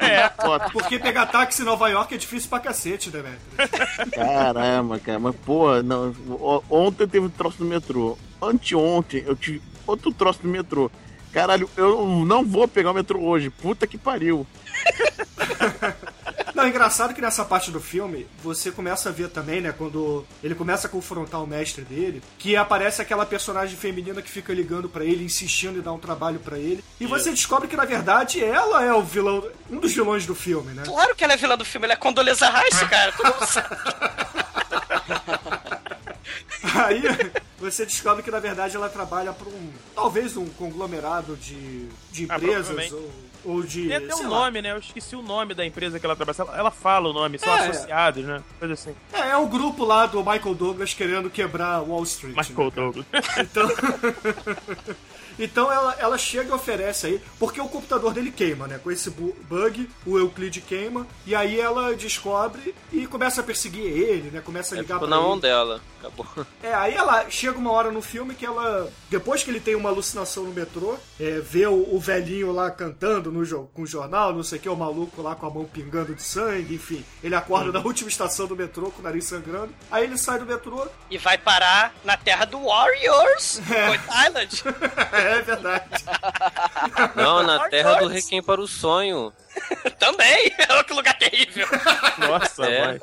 É, porque pegar táxi em Nova York é difícil pra cacete, né, velho? Caramba, cara, mas porra, não. Ontem teve um troço no metrô. Anteontem eu tive outro troço no metrô. Caralho, eu não vou pegar o metrô hoje. Puta que pariu. Não, é engraçado que nessa parte do filme você começa a ver também, né, quando ele começa a confrontar o mestre dele, que aparece aquela personagem feminina que fica ligando pra ele, insistindo em dar um trabalho pra ele, e você descobre que na verdade ela é o vilão, um dos vilões do filme, né? Claro que ela é vilã do filme, ela é Condoleza Rice, cara. Todo mundo sabe. Aí você descobre que na verdade ela trabalha para um, talvez um conglomerado de, de Ah, empresas ou, ou de, Tem até um lá. nome, né? Eu esqueci o nome da empresa que ela trabalha. Ela, fala o nome, são É. associados, né? Coisa assim. É, é o grupo lá do Michael Douglas querendo quebrar Wall Street. Michael né? Douglas. Então, Então ela, ela chega e oferece aí, porque o computador dele queima, né? Com esse bu- bug, o Euclid queima, e aí ela descobre e começa a perseguir ele, né? Começa a É ligar tipo pra na ele. mão dela. Acabou. É, aí ela chega uma hora no filme que ela, depois que ele tem uma alucinação no metrô, é, vê o, o velhinho lá cantando no jo com o jornal, não sei o que, o maluco lá com a mão pingando de sangue, enfim. Ele acorda na última estação do metrô com o nariz sangrando. Aí ele sai do metrô. E vai parar na terra do Warriors, Coit Island. é verdade. Não, na terra do Requiem para o Sonho. Também, olha que lugar terrível. Nossa, É. mãe.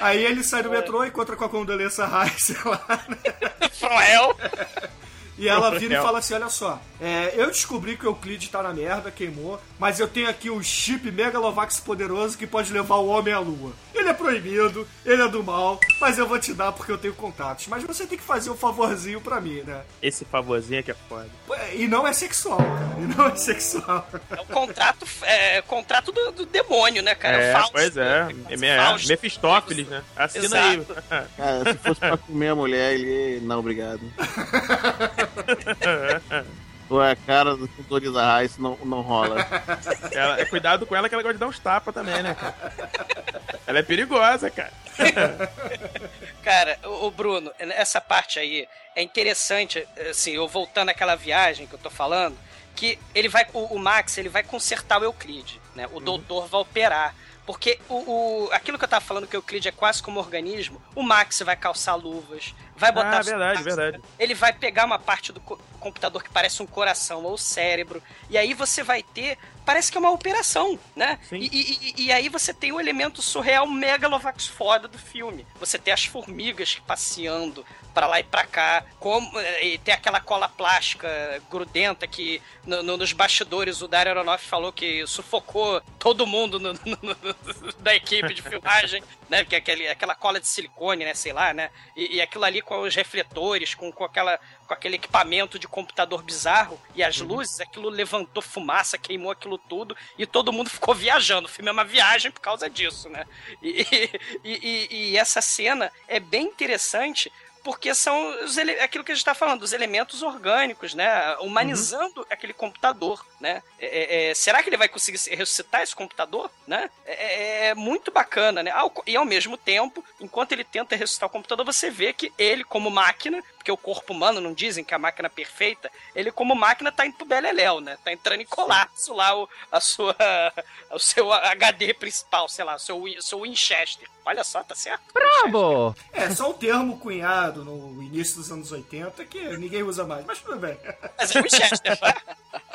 Aí ele sai do metrô, encontra com a Condoleezza Rice lá, né? From Hell. E ela vira e fala assim: olha só, é, eu descobri que o Euclid tá na merda, queimou, mas eu tenho aqui o chip Megalovax poderoso que pode levar o homem à lua. Ele é proibido, ele é do mal, mas eu vou te dar porque eu tenho contatos. Mas você tem que fazer um favorzinho pra mim, né? Esse favorzinho que é foda. E não é sexual, cara. E não é sexual. É o contrato, é, contrato do, do demônio, né, cara? é, Fausto. pois é. é, é Fausto. Mefistófeles, né? Assina Exato. aí. Cara, se fosse pra comer a mulher, ele. Não, obrigado. A cara do Condoleezza Rice não, não rola. Ela, é, cuidado com ela que ela gosta de dar uns tapas também, né, cara? Ela é perigosa, cara. Cara, o o Bruno, essa parte aí é interessante, assim, eu voltando àquela viagem que eu tô falando, que ele vai, o, o Max, ele vai consertar o Euclide, né? O doutor vai operar. Porque o, o, aquilo que eu tava falando que o Euclide é quase como organismo, o Max vai calçar luvas, vai botar... Ah, verdade, verdade. Ele vai pegar uma parte do co- computador que parece um coração ou cérebro, e aí você vai ter. Parece que é uma operação, né? E, e- e- e aí você tem o elemento surreal megalovax foda do filme. Você tem as formigas passeando pra lá e pra cá, como, e tem aquela cola plástica grudenta que no- no- nos bastidores o Dario Aronoff falou que sufocou todo mundo no- da equipe de filmagem, né? Que é aquele, aquela cola de silicone, né? Sei lá, né? E, e aquilo ali com os refletores, com, com aquela com aquele equipamento de computador bizarro e as luzes, aquilo levantou fumaça, queimou aquilo tudo e todo mundo ficou viajando. O filme é uma viagem por causa disso, né? E, e- e- e essa cena é bem interessante porque são os aquilo que a gente está falando, os elementos orgânicos, né? Humanizando aquele computador, né? É- é- é, será que ele vai conseguir se- ressuscitar esse computador, né? É, é muito bacana, né? Ao- e ao mesmo tempo, enquanto ele tenta ressuscitar o computador, você vê que ele, como máquina, porque o corpo humano não dizem que a máquina é perfeita, ele como máquina tá indo pro beleléu, né? Tá entrando em colapso lá o, a sua, o seu HD principal, sei lá, o seu, Win- seu Winchester. Olha só, tá certo? Bravo! É, só o termo cunhado no início dos anos 80 que ninguém usa mais, mas tudo bem. Mas é Winchester,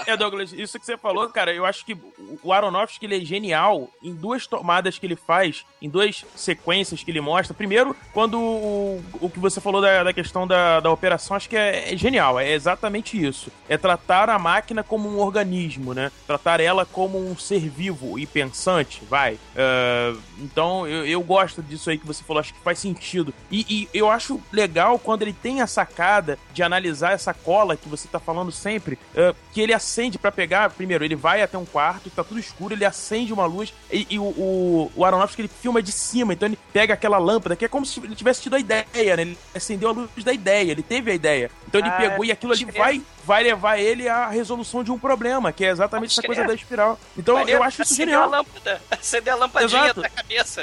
É, Douglas, isso que você falou, cara, eu acho que o Aronofsky ele é genial em duas tomadas que ele faz, em duas sequências que ele mostra. Primeiro, quando o, o que você falou da, da questão da, da operação, acho que é, é genial, é exatamente isso. É tratar a máquina como um organismo, né? Tratar ela como um ser vivo e pensante, vai. É, então, eu, eu gosto disso aí que você falou, acho que faz sentido. E, e eu acho legal quando ele tem a sacada de analisar essa cola que você tá falando sempre, é, que ele acende pra pegar. Primeiro, ele vai até um quarto, tá tudo escuro, ele acende uma luz e, e o, o, o Aronofsky ele filma de cima, então ele pega aquela lâmpada, que é como se ele tivesse tido a ideia, né? Ele acendeu a luz da ideia, ele teve a ideia. Então ele Ah, pegou e aquilo ali vai, vai levar ele à resolução de um problema, que é exatamente essa coisa da espiral. Então Maneiro, eu acho isso genial. a lâmpada, acendeu a lampadinha Exato. da cabeça.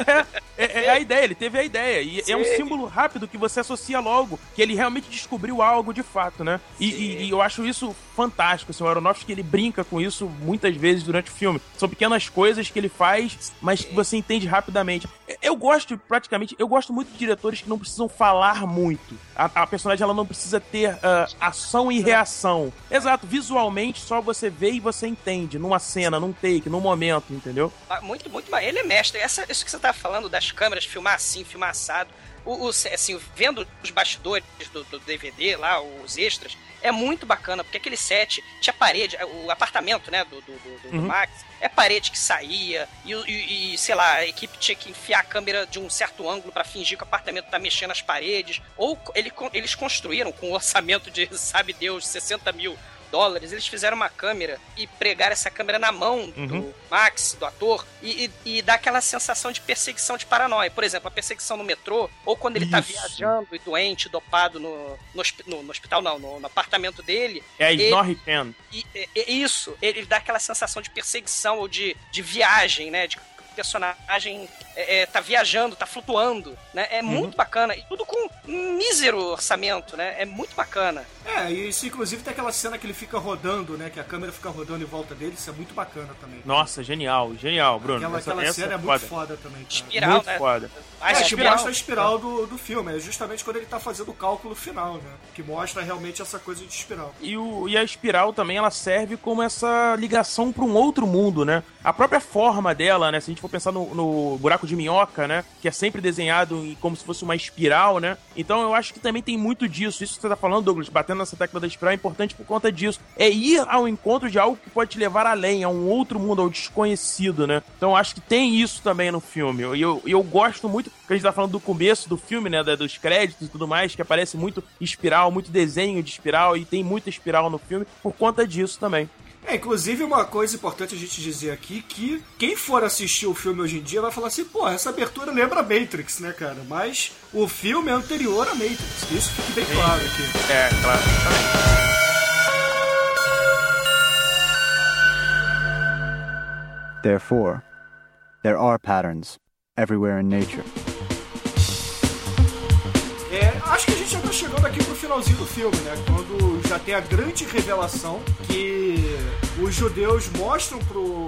É, é a ideia, ele teve a ideia. E é um Sim. símbolo rápido que você associa logo, que ele realmente descobriu algo de fato, né? E, e- e eu acho isso fantástico, assim, o Aronofsky ele brinca com isso muitas vezes durante o filme. São pequenas coisas que ele faz, mas que você entende rapidamente. Eu gosto, praticamente, eu gosto muito de diretores que não precisam falar muito. A, a personagem ela não precisa ter ah, ação e reação. Exato, visualmente só você vê e você entende, numa cena, num take, num momento, entendeu? Ah, Muito, muito. Ele é mestre. Essa, isso que você tá falando das câmeras, filmar assim, filmar assado. O, o- assim, vendo os bastidores do, do DVD lá, os extras, é muito bacana, porque aquele set tinha parede, o apartamento, né, do, do, do- do Uhum. Max, é parede que saía, e, e- e, sei lá, a equipe tinha que enfiar a câmera de um certo ângulo pra fingir que o apartamento tá mexendo as paredes. Ou ele, eles construíram com um orçamento de, sabe Deus, 60 mil, dólares, eles fizeram uma câmera e pregaram essa câmera na mão Uhum. do Max, do ator, e, e, e dá aquela sensação de perseguição de paranoia. Por exemplo, a perseguição no metrô, ou quando ele tá Isso. viajando e doente, dopado no, no, no- no hospital, não, no, no apartamento dele. É a ele- Snorri-Pen. e- e- e- isso, ele dá aquela sensação de perseguição ou de, de viagem, né? De que o personagem é, é, tá viajando, tá flutuando, né? É muito bacana. E tudo com um mísero orçamento, né? É muito bacana. É, e isso inclusive tem aquela cena que ele fica rodando, né? Que a câmera fica rodando em volta dele, isso é muito bacana também. Nossa, genial, genial, Bruno. Aquela, essa, aquela essa cena é muito foda também, cara. Espiral, Muito né? foda. Ah, é, essa que espiral. mostra a espiral do, do filme, é justamente quando ele tá fazendo o cálculo final, né? Que mostra realmente essa coisa de espiral. E, o, e a espiral também ela serve como essa ligação para um outro mundo, né? A própria forma dela, né? Se a gente for pensar no, no buraco de minhoca, né? Que é sempre desenhado em- como se fosse uma espiral, né? Então eu acho que também tem muito disso. Isso que você tá falando, Douglas, batendo nessa tecla da espiral é importante por conta disso. É ir ao encontro de algo que pode te levar além, a um outro mundo, ao desconhecido, né? Então eu acho que tem isso também no filme. E eu, eu gosto muito, que a gente tá falando do começo do filme, né? Dos créditos e tudo mais, que aparece muito espiral, muito desenho de espiral, e tem muita espiral no filme por conta disso também. É, inclusive uma coisa importante a gente dizer aqui que quem for assistir o filme hoje em dia vai falar assim, pô, essa abertura lembra Matrix, né, cara? Mas o filme é anterior a Matrix, isso fique bem claro aqui. É, claro. Therefore, there are patterns everywhere in nature. É, acho que a gente já tá chegando aqui pro finalzinho do filme, né? Quando já tem a grande revelação que os judeus mostram pro.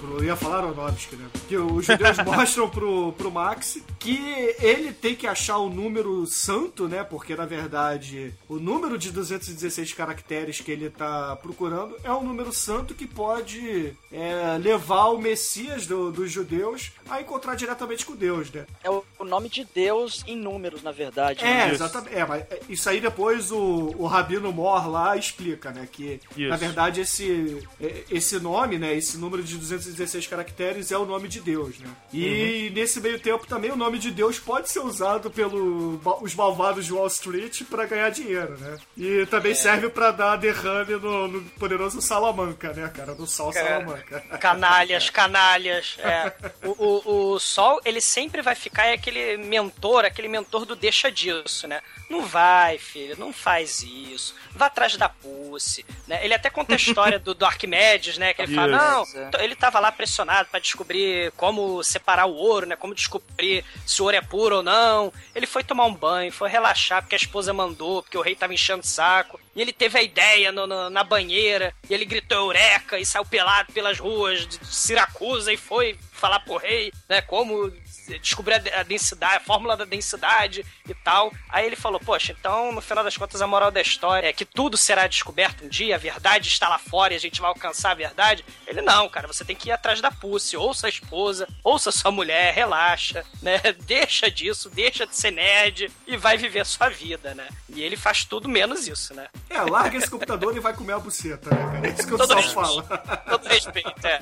pro ia falar Aronofsky, né? Que os judeus mostram pro, pro Max que ele tem que achar o número santo, né? Porque na verdade o número de 216 caracteres que ele tá procurando é um número santo que pode é, levar o Messias do- dos judeus a encontrar diretamente com Deus, né? É o, nome de Deus em números, na verdade. É, né? exatamente. É, mas é, isso aí depois o, o Rabino Mor lá explica, né? Que Isso. na verdade esse, é, esse nome, né? Esse número de 216 caracteres é o nome de Deus, né? E nesse meio tempo também o nome de Deus pode ser usado pelos malvados de Wall Street pra ganhar dinheiro, né? E também serve pra dar derrame no, no poderoso Salamanca, né, cara? No Sol Cara, Salamanca. Canalhas, canalhas. É. O, o, o Sol, ele sempre vai ficar é aquele mentor, aquele mentor do deixa disso, né? Não vai, filho, não faz isso. Vá atrás da Pussy, né? Ele até conta a história do, do Arquimedes, né? Que ele fala, não, ele tava lá pressionado pra descobrir como separar o ouro, né? Como descobrir se o ouro é puro ou não. Ele foi tomar um banho, foi relaxar porque a esposa mandou, porque o rei tava enchendo o saco. E ele teve a ideia no- no- na banheira, e ele gritou eureka e saiu pelado pelas ruas de Siracusa e foi falar pro rei, né, como descobrir a de- a densidade, a fórmula da densidade e tal. Aí ele falou, poxa, então no final das contas a moral da história é que tudo será descoberto um dia, a verdade está lá fora e a gente vai alcançar a verdade. Ele, não, cara, você tem que ir atrás da Pussy, ouça a esposa, ouça sua mulher, relaxa, né, deixa disso, deixa de ser nerd e vai viver a sua vida, né. E ele faz tudo menos isso, né. É, larga esse computador e vai comer a buceta, né, cara? É isso que o Todo Sol respeito. fala. Todo respeito, é.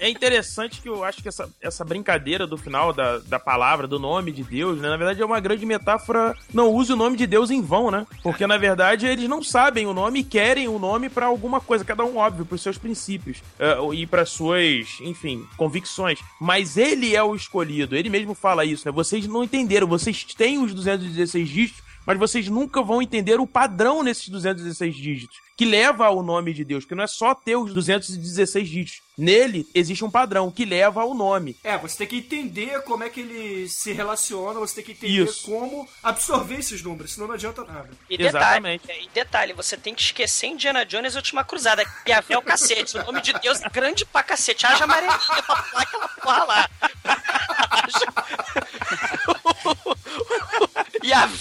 É interessante que eu acho que essa, essa brincadeira do final da, da palavra, do nome de Deus, né? Na verdade é uma grande metáfora. Não use o nome de Deus em vão, né? Porque na verdade eles não sabem o nome e querem o nome pra alguma coisa, cada um óbvio, pros seus princípios eh, e para suas, enfim, convicções. Mas ele é o escolhido, ele mesmo fala isso, né? Vocês não entenderam, vocês têm os 216 dígitos, mas vocês nunca vão entender o padrão nesses 216 dígitos, que leva ao nome de Deus, porque não é só ter os 216 dígitos. Nele existe um padrão que leva ao nome. É, você tem que entender como é que ele se relaciona, você tem que entender Isso. como absorver esses números, senão não adianta nada. E detalhe, é, e detalhe, você tem que esquecer Indiana Jones e a Última Cruzada. Piavé é o cacete. O nome de Deus é grande pra cacete. Haja amarelinha pra pular aquela porra lá. Yavé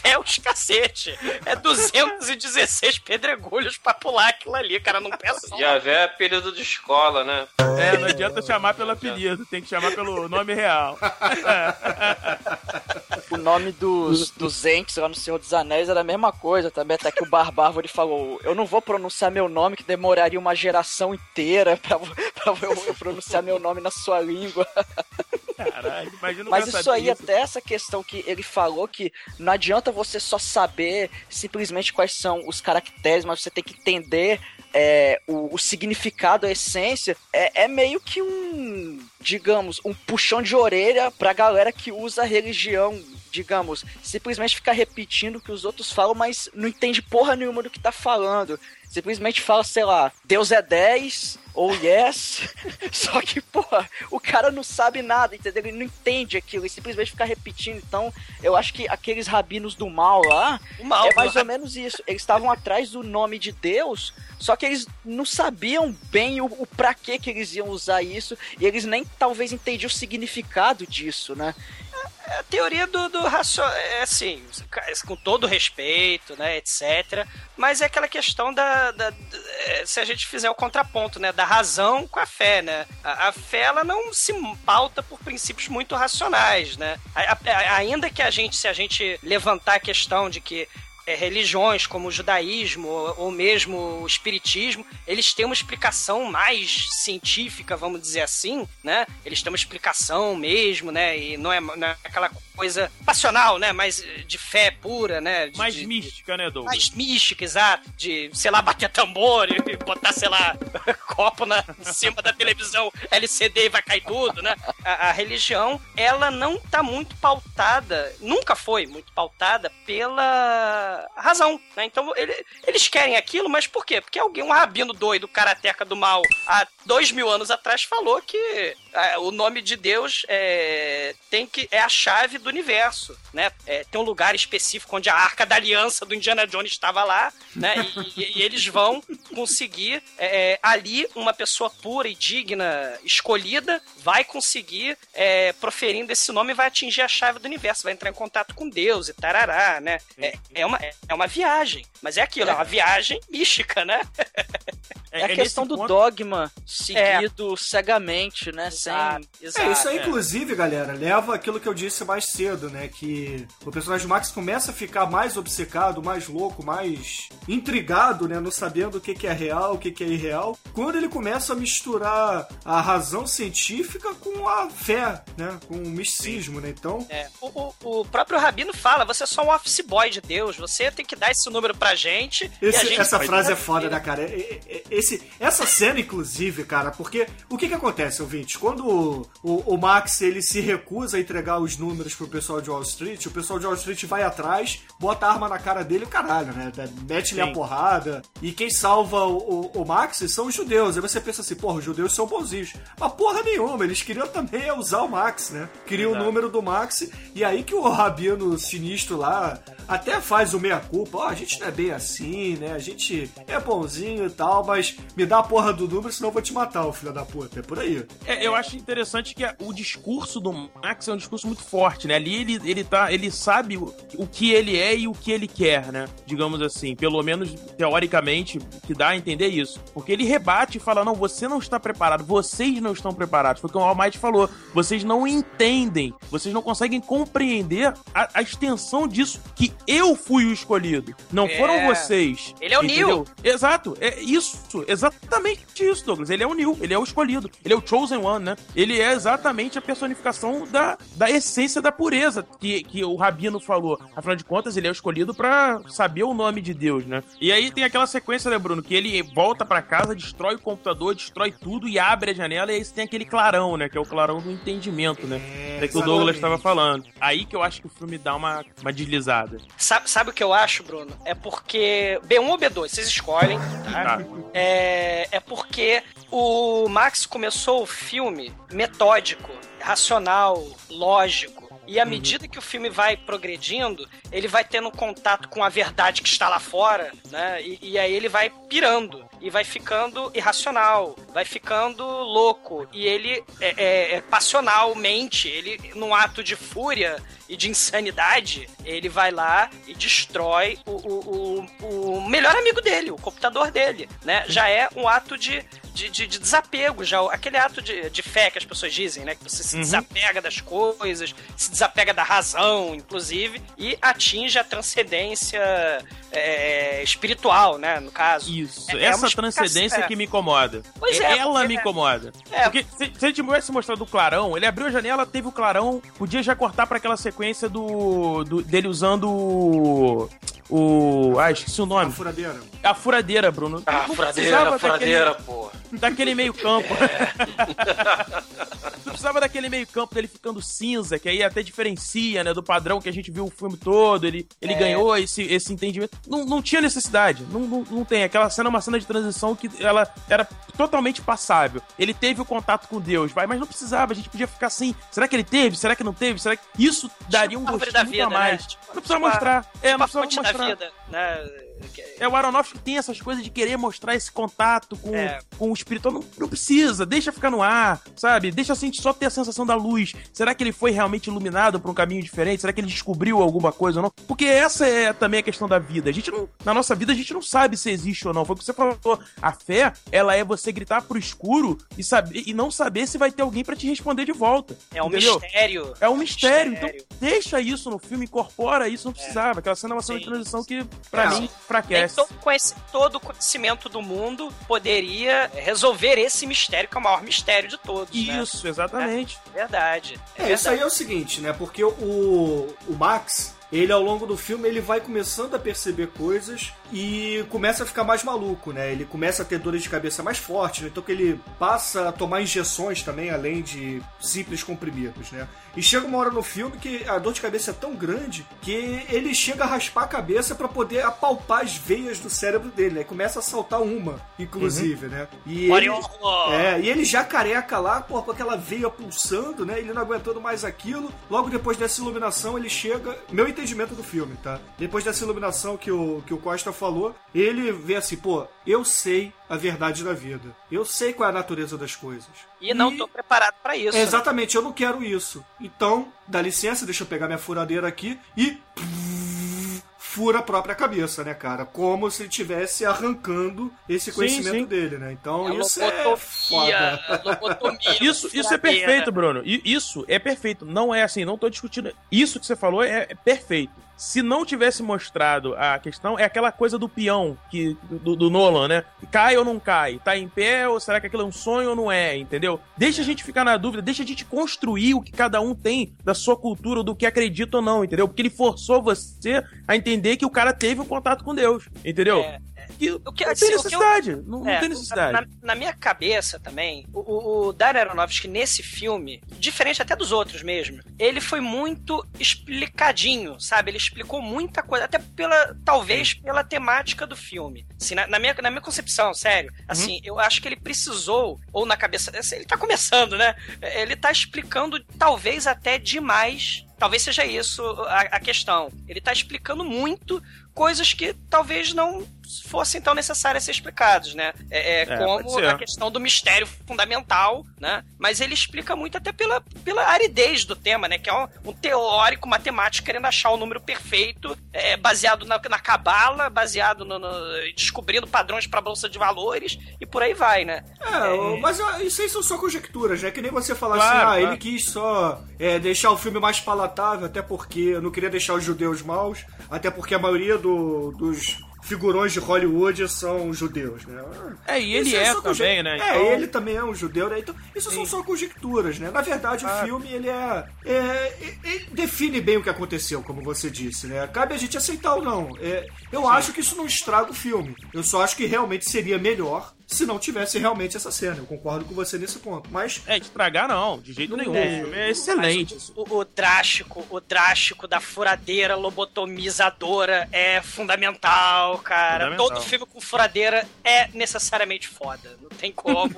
é os cacete. É 216 pedregulhos pra pular aquilo ali, cara. Não peça. Javé é período de escola, né? É, não adianta chamar pelo apelido, tem que chamar pelo nome real. O nome dos, dos entes lá no Senhor dos Anéis era a mesma coisa também, até que o Barbárvore falou: Eu não vou pronunciar meu nome, que demoraria uma geração inteira pra, pra eu, eu pronunciar meu nome na sua língua. Caralho, imagina o Mas isso aí, até essa questão que ele falou, que não adianta você só saber simplesmente quais são os caracteres, mas você tem que entender é, o, o significado, a essência, é, é meio que um, digamos, um puxão de orelha pra galera que usa a religião digamos, simplesmente ficar repetindo o que os outros falam, mas não entende porra nenhuma do que tá falando. Simplesmente fala, sei lá, Deus é 10 ou yes. Só que, porra, o cara não sabe nada, entendeu? Ele não entende aquilo, ele simplesmente fica repetindo. Então, eu acho que aqueles rabinos do mal lá mal, é mais ou menos isso. Eles estavam atrás do nome de Deus, só que eles não sabiam bem o, o pra que que eles iam usar isso, e eles nem talvez entendiam o significado disso, né? É a teoria do, do é assim, com todo respeito, né, etc. Mas é aquela questão da, da, da, se a gente fizer o contraponto, né, da razão com a fé, né? A, a fé ela não se pauta por princípios muito racionais, né? A, a, ainda que a gente, se a gente levantar a questão de que é, religiões como o judaísmo ou mesmo o espiritismo, eles têm uma explicação mais científica, vamos dizer assim, né? Eles têm uma explicação mesmo, né? E não é, não é aquela coisa passional, né? Mais de fé pura, né? De, mais de, mística, né, Douglas? Mais mística, exato. De, sei lá, bater tambor e botar, sei lá, copo na, em cima da televisão LCD e vai cair tudo, né? A, a religião, ela não tá muito pautada, nunca foi muito pautada pela razão, né? Então ele, eles querem aquilo, mas por quê? Porque alguém, um rabino doido, karateca do mal, há dois mil anos atrás falou que é, o nome de Deus é, tem que é a chave do universo, né? É, tem um lugar específico onde a Arca da Aliança do Indiana Jones estava lá, né? E, e eles vão conseguir é, ali uma pessoa pura e digna, escolhida, vai conseguir é, proferindo esse nome vai atingir a chave do universo, vai entrar em contato com Deus e tarará, né? É, é uma é uma viagem, mas é aquilo, é, uma viagem mística, né? É, a questão do ponto... dogma seguido cegamente, né? Exato, Sem... Exato, é, isso aí, inclusive, galera, leva aquilo que eu disse mais cedo, né? Que o personagem Max começa a ficar mais obcecado, mais louco, mais intrigado, né? Não sabendo o que, que é real, o que, que é irreal. Quando ele começa a misturar a razão científica com a fé, né? Com o misticismo, né? Então. É, o, o, o, próprio Rabino fala: você é só um office boy de Deus, você tem que dar esse número pra gente. Esse, gente essa frase é foda, né, cara? Esse, essa cena, inclusive, cara, porque o que que acontece, ouvinte? Quando o, o, o, Max ele se recusa a entregar os números pro pessoal de Wall Street, o pessoal de Wall Street vai atrás, bota a arma na cara dele e caralho, né? Mete-lhe a porrada. E quem salva o, o, o, Max são os judeus. Aí você pensa assim, porra, os judeus são bonzinhos. Mas porra nenhuma, eles queriam também usar o Max, né? Queriam o número do Max. E aí que o Rabino sinistro lá até faz o meia-culpa. Ó, oh, a gente não é bem assim, né? A gente é bonzinho e tal, mas me dá a porra do número, senão eu vou te matar, o filho da puta. É por aí. É, eu acho interessante que o discurso do Max é um discurso muito forte, né? Ali ele, ele, tá, ele sabe o, o que ele é e o que ele quer, né? Digamos assim, pelo menos teoricamente, que dá a entender isso. Porque ele rebate e fala: não, você não está preparado, vocês não estão preparados. Foi o que o Almighty falou. Vocês não entendem, vocês não conseguem compreender a, a extensão disso que eu fui o escolhido. Não é. foram vocês. Ele é o Neil. Exato. É isso. Exatamente isso, Douglas. Ele é o Neil. Ele é o escolhido. Ele é o Chosen One, né? Ele é exatamente a personificação da, da essência da pureza que, que o Rabino falou. Afinal de contas, ele é o escolhido para saber o nome de Deus, né? E aí tem aquela sequência, né, Bruno? Que ele volta para casa, destrói o computador, destrói tudo e abre a janela. E aí você tem aquele clarão, né? Que é o clarão do entendimento, né? É, é que o Douglas estava falando. Aí que eu acho que o filme dá uma, uma deslizada. Sabe, sabe o que eu acho, Bruno? É porque. B1 ou B2, vocês escolhem. Tá? É, é porque o Max começou o filme metódico, racional, lógico. E à uhum. medida que o filme vai progredindo, ele vai tendo contato com a verdade que está lá fora, né? E, e aí ele vai pirando e vai ficando irracional, vai ficando louco. E ele é, é, é passionalmente, ele, num ato de fúria e de insanidade, ele vai lá e destrói o, o, o, o melhor amigo dele, o computador dele, né? Já é um ato de, de, de, de, desapego, já aquele ato de, de fé que as pessoas dizem, né? Que você se uhum. desapega das coisas, se desapega da razão, inclusive, e atinge a transcendência é, espiritual, né? No caso. Isso, é, essa é transcendência que me incomoda. Pois é, ela me incomoda. É. Porque se, se a gente tivesse mostrado o clarão, ele abriu a janela, teve o clarão, podia já cortar para aquela sequência do, do dele usando o. Ah, esqueci o nome. A furadeira. A furadeira, Bruno. Ah, Não furadeira, precisava furadeira, daquele- porra. Daquele meio campo. Não precisava daquele meio campo dele ficando cinza, que aí até diferencia, né, do padrão que a gente viu o filme todo. Ele, ele É. ganhou esse, esse entendimento. Não, não tinha necessidade. Não, não, não tem. Aquela cena é uma cena de transição que ela era totalmente passável. Ele teve o contato com Deus, vai, mas não precisava. A gente podia ficar assim. Será que ele teve? Será que não teve? Será que isso daria um gostinho vida, a mais? né? Não precisa Tipo mostrar. É, tipo não a precisava fonte da mostrar. vida, né? É, o Aronofsky tem essas coisas de querer mostrar esse contato com, É. com o espírito. Não, não precisa, deixa ficar no ar, sabe? Deixa assim, só ter a sensação da luz. Será que ele foi realmente iluminado por um caminho diferente? Será que ele descobriu alguma coisa ou não? Porque essa é também a questão da vida. A gente não, na nossa vida, a gente não sabe se existe ou não. Foi o que você falou. A fé, ela é você gritar pro escuro e, saber, e não saber se vai ter alguém pra te responder de volta. É um entendeu? mistério. É um mistério. Mistério. Então, deixa isso no filme, incorpora isso, não precisava. Aquela cena é uma cena de transição que, pra É. mim, Nem enfraquece. to- conhece- todo o conhecimento do mundo poderia resolver esse mistério, que é o maior mistério de todos. né? Isso, exatamente. É verdade. É, isso aí é o seguinte, né? Porque o, o Max, ele ao longo do filme, ele vai começando a perceber coisas e começa a ficar mais maluco, né? Ele começa a ter dores de cabeça mais fortes, né? então que ele passa a tomar injeções também, além de simples comprimidos, né? E chega uma hora no filme que a dor de cabeça é tão grande que ele chega a raspar a cabeça pra poder apalpar as veias do cérebro dele, né? E começa a saltar uma, inclusive, né? E ele, é, e ele já careca lá, pô, com aquela veia pulsando, né? Ele não aguentando mais aquilo. Logo depois dessa iluminação, ele chega. Meu entendimento do filme, tá? Depois dessa iluminação que o, que o Costa falou, ele vê assim, pô, eu sei a verdade da vida. Eu sei qual é a natureza das coisas. E não tô preparado pra isso. Exatamente, eu não quero isso. Então, dá licença, deixa eu pegar minha furadeira aqui e. Fura a própria cabeça, né, cara? Como se ele estivesse arrancando esse Sim, conhecimento sim. dele, né? Então, É isso é foda. lobotomia, Isso, isso é perfeito, Bruno. Isso é perfeito. Não é assim, não tô discutindo. Isso que você falou é, é perfeito. Se não tivesse mostrado a questão, é aquela coisa do peão que, do, do Nolan, né? Cai ou não cai? Tá em pé ou será que aquilo é um sonho ou não é? Entendeu? Deixa a gente ficar na dúvida, deixa a gente construir o que cada um tem da sua cultura, do que acredita ou não, entendeu? Porque ele forçou você a entender que o cara teve um contato com Deus, entendeu? É, Que O que- não assim, tem o que eu- necessidade. Não, não É, tem necessidade. Na, na minha cabeça também, o, o, Darren Aronofsky nesse filme, diferente até dos outros mesmo, ele foi muito explicadinho, sabe? Ele explicou muita coisa, até pela, talvez pela temática do filme. Assim, na, na minha, na minha concepção, sério, assim, eu acho que ele precisou, ou na cabeça, assim, ele tá começando, né? Ele tá explicando talvez até demais Talvez seja isso a, a questão. Ele tá explicando muito coisas que talvez não fossem tão necessárias ser explicadas, né? É, é, É, como a questão do mistério fundamental, né? Mas ele explica muito até pela, pela aridez do tema, né? Que é um, um teórico matemático querendo achar o número perfeito, é, baseado na, na cabala, baseado no, no- descobrindo padrões para bolsa de valores e por aí vai, né? É, mas ó, isso aí são só conjecturas, né? Que nem você falar Claro, assim, ah, claro. ele quis só é, deixar o filme mais palatável, até porque eu não queria deixar os judeus maus, até porque a maioria do- dos figurões de Hollywood são judeus, né? É, e ele Isso é conje- também, né? É, Então- ele também é um judeu, né? Então, isso são só conjecturas, né? Na verdade, o filme, ele é, é- ele define bem o que aconteceu, como você disse, né? Cabe a gente aceitar ou não. É, eu acho que isso não estraga o filme. Eu só acho que realmente seria melhor se não tivesse realmente essa cena. Eu concordo com você nesse ponto. Mas. É, estragar não, de jeito nenhum. É. O filme é excelente. O, o, o drástico, o drástico da furadeira lobotomizadora é fundamental, cara. Fundamental. Todo filme com furadeira é necessariamente foda. Não tem como.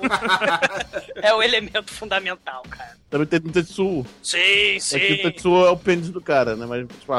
é o elemento fundamental, cara. Também tem no Tetsuo. Sim, sim. É que o Tetsuo é o pênis do cara, né? Mas, tipo,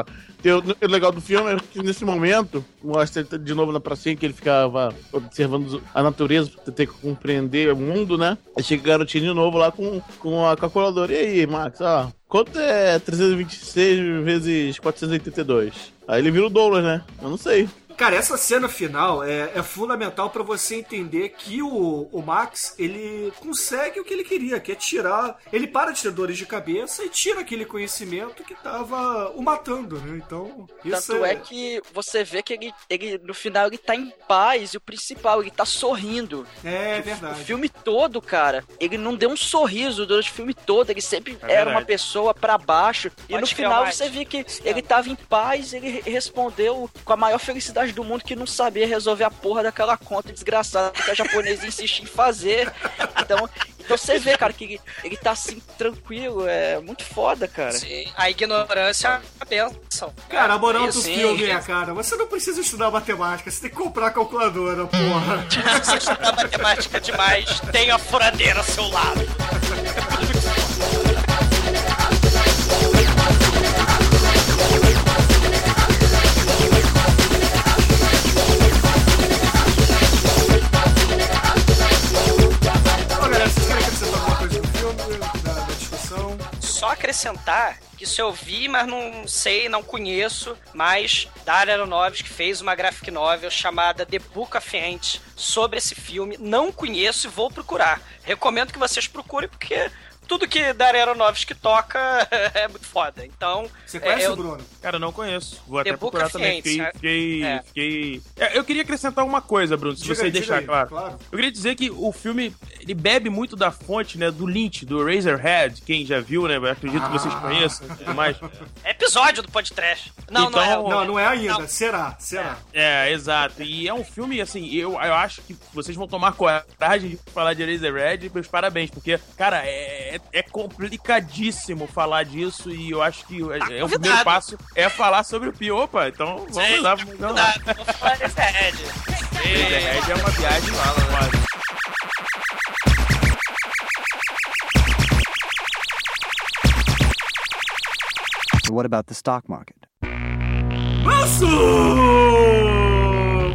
o, legal do filme é que nesse momento, mostra ele tá de novo na pracinha que ele ficava observando a natureza pra ter que compreender o mundo, né? Aí chega o garotinho novo lá com, com a calculadora. E aí, Max, ó, quanto é 326 vezes 482? Aí ele vira o Douglas, né? Eu não sei. Cara, essa cena final é, é fundamental pra você entender que o, o Max, ele consegue o que ele queria, que é tirar. Ele para de ter dores de cabeça e tira aquele conhecimento que tava o matando, né? Então, isso Tanto é... que você vê que ele, ele, no final, ele tá em paz e o principal, ele tá sorrindo. É, O verdade. filme todo, cara, ele não deu um sorriso durante o filme todo, ele sempre É era verdade. uma pessoa pra baixo. E Pode no criar final mais. você vê que ele tava em paz, ele re- respondeu com a maior felicidade do mundo que não sabia resolver a porra daquela conta desgraçada que a japonesa insistia em fazer. Então, então você vê, cara, que ele, ele tá assim, tranquilo, é muito foda, cara. Sim, a ignorância é uma benção. Cara, a moral do Sim, filme sim. é, cara, você não precisa estudar matemática, você tem que comprar a calculadora, porra. Se você estudar matemática demais, tem a furadeira ao seu lado. Só acrescentar que isso eu vi, mas não sei, não conheço, mas Daria Aronofsky fez uma graphic novel chamada The Book of Ants sobre esse filme. Não conheço e vou procurar. Recomendo que vocês procurem porque tudo que Daria Aronofsky toca é muito foda. Então, Você conhece é, o eu- Bruno? Cara, não conheço. Vou The até Book procurar of também. Fiquei. né? fiquei, É. fiquei- É, eu queria acrescentar uma coisa, Bruno, se Diga você aí, deixar aí, claro. claro. Eu queria dizer que o filme ele bebe muito da fonte, né, do Lynch, do Razorhead, quem já viu, né? Acredito que vocês conheçam e tudo mais. é episódio do podcast. Não, não é. Então- Não, não é ainda. Será, será. É, exato. E é um filme, assim, eu, eu acho que vocês vão tomar coragem de falar de Razorhead, meus parabéns, porque, cara, é, é complicadíssimo falar disso e eu acho que é, é o primeiro passo é falar sobre o Pio. Opa, então vamos Sim, lá, vamos lá. Vou falar desse Red. Razorhead é uma viagem quase. So what about the stock market? Manso!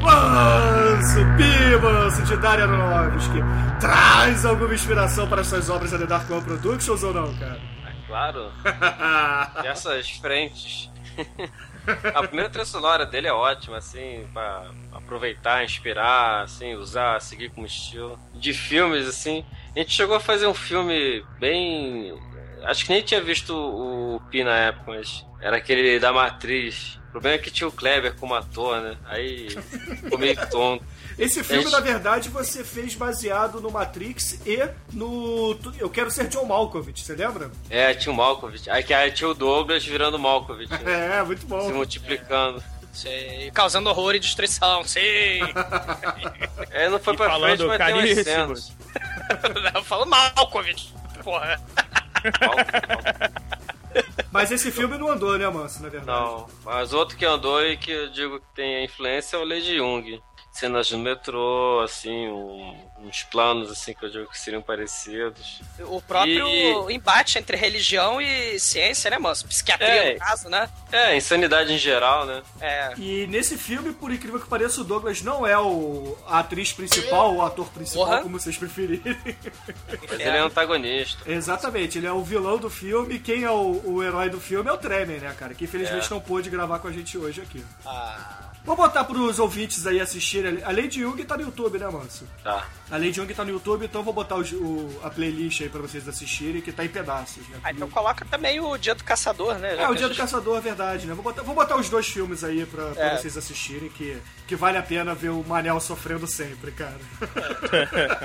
Manso, Pi, Manso, de Daria Aronofsky. Traz alguma inspiração para suas obras da The Dark One Productions ou não, cara? Claro. Dessas frentes. A primeira trilha sonora dele é ótima, assim, pra aproveitar, inspirar, assim, usar, seguir como estilo. De filmes, assim. A gente chegou a fazer um filme bem. Acho que nem tinha visto o Pi na época, mas era aquele da Matriz. O problema é que tinha o Kleber como ator, né? Aí ficou meio tonto. Esse filme, Gente. na verdade, você fez baseado no Matrix e no Eu Quero Ser John Malkovich, você lembra? É, tinha o Malkovich. Aí, que aí tinha o Douglas virando Malkovich. né? É, muito bom. Se multiplicando. Sei, causando horror e destruição, sim. É, não foi E pra frente, falando mas tem umas. Eu falo Malkovich. Porra. Mas esse filme não andou, né, Manso, na verdade? Não, mas outro que andou e que eu digo que tem a influência é o Lady Jung. Cenas no metrô, assim, um- uns planos assim que eu digo que seriam parecidos. O próprio E- embate entre religião e ciência, né, moço? Psiquiatria, É. no caso, né? É, insanidade em geral, né? É. E nesse filme, por incrível que pareça, o Douglas não é o, a atriz principal, o ator principal, Porra. como vocês preferirem. Mas ele é antagonista. Exatamente, ele é o vilão do filme. Quem é o, o herói do filme é o Tremer, né, cara? Que infelizmente É. não pôde gravar com a gente hoje aqui. Ah. Vou botar pros ouvintes aí assistirem. A Lady Jung tá no YouTube, né, Manso? Tá. A Lady Jung tá no YouTube, então vou botar os- o- a playlist aí pra vocês assistirem, que tá em pedaços, né? Ah, então coloca também o Dia do Caçador, né? Já É, o Dia do gente- Caçador, é verdade, né? Vou botar, vou botar os dois filmes aí pra, pra É. vocês assistirem, que, que vale a pena ver o Manel sofrendo sempre, cara.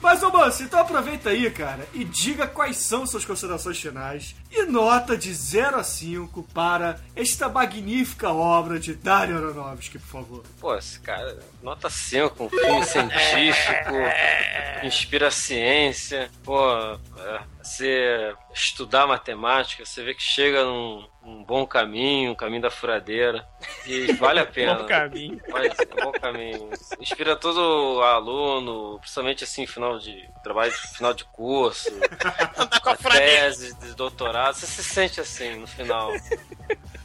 Mas, ô Manso, então aproveita aí, cara, e diga quais são suas considerações finais e nota de 0 a 5 para esta magnífica obra de Dario Aronofsky, por favor. Pô, esse cara, nota 5, um filme científico, inspira a ciência, pô, é, você estudar matemática, você vê que chega num, num bom caminho, um caminho da furadeira, e vale a pena. Bom caminho. Vai, um bom caminho. Inspira todo aluno, principalmente assim, final de trabalho, final de curso, tese de doutorado, você se sente assim no final.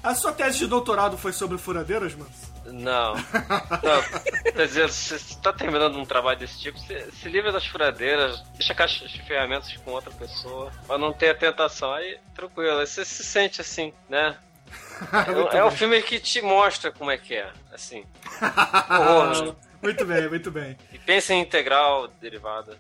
A sua tese de doutorado foi sobre furadeiras, mano? Não. Não. Quer dizer, se você tá terminando um trabalho desse tipo, se, se livra das furadeiras, deixa a caixa de ferramentas com outra pessoa, pra não ter a tentação. Aí, tranquilo, aí você se sente assim, né? É, é um filme que te mostra como é que é, assim. Horror, né? Muito bem, muito bem. E pensa em integral, derivada.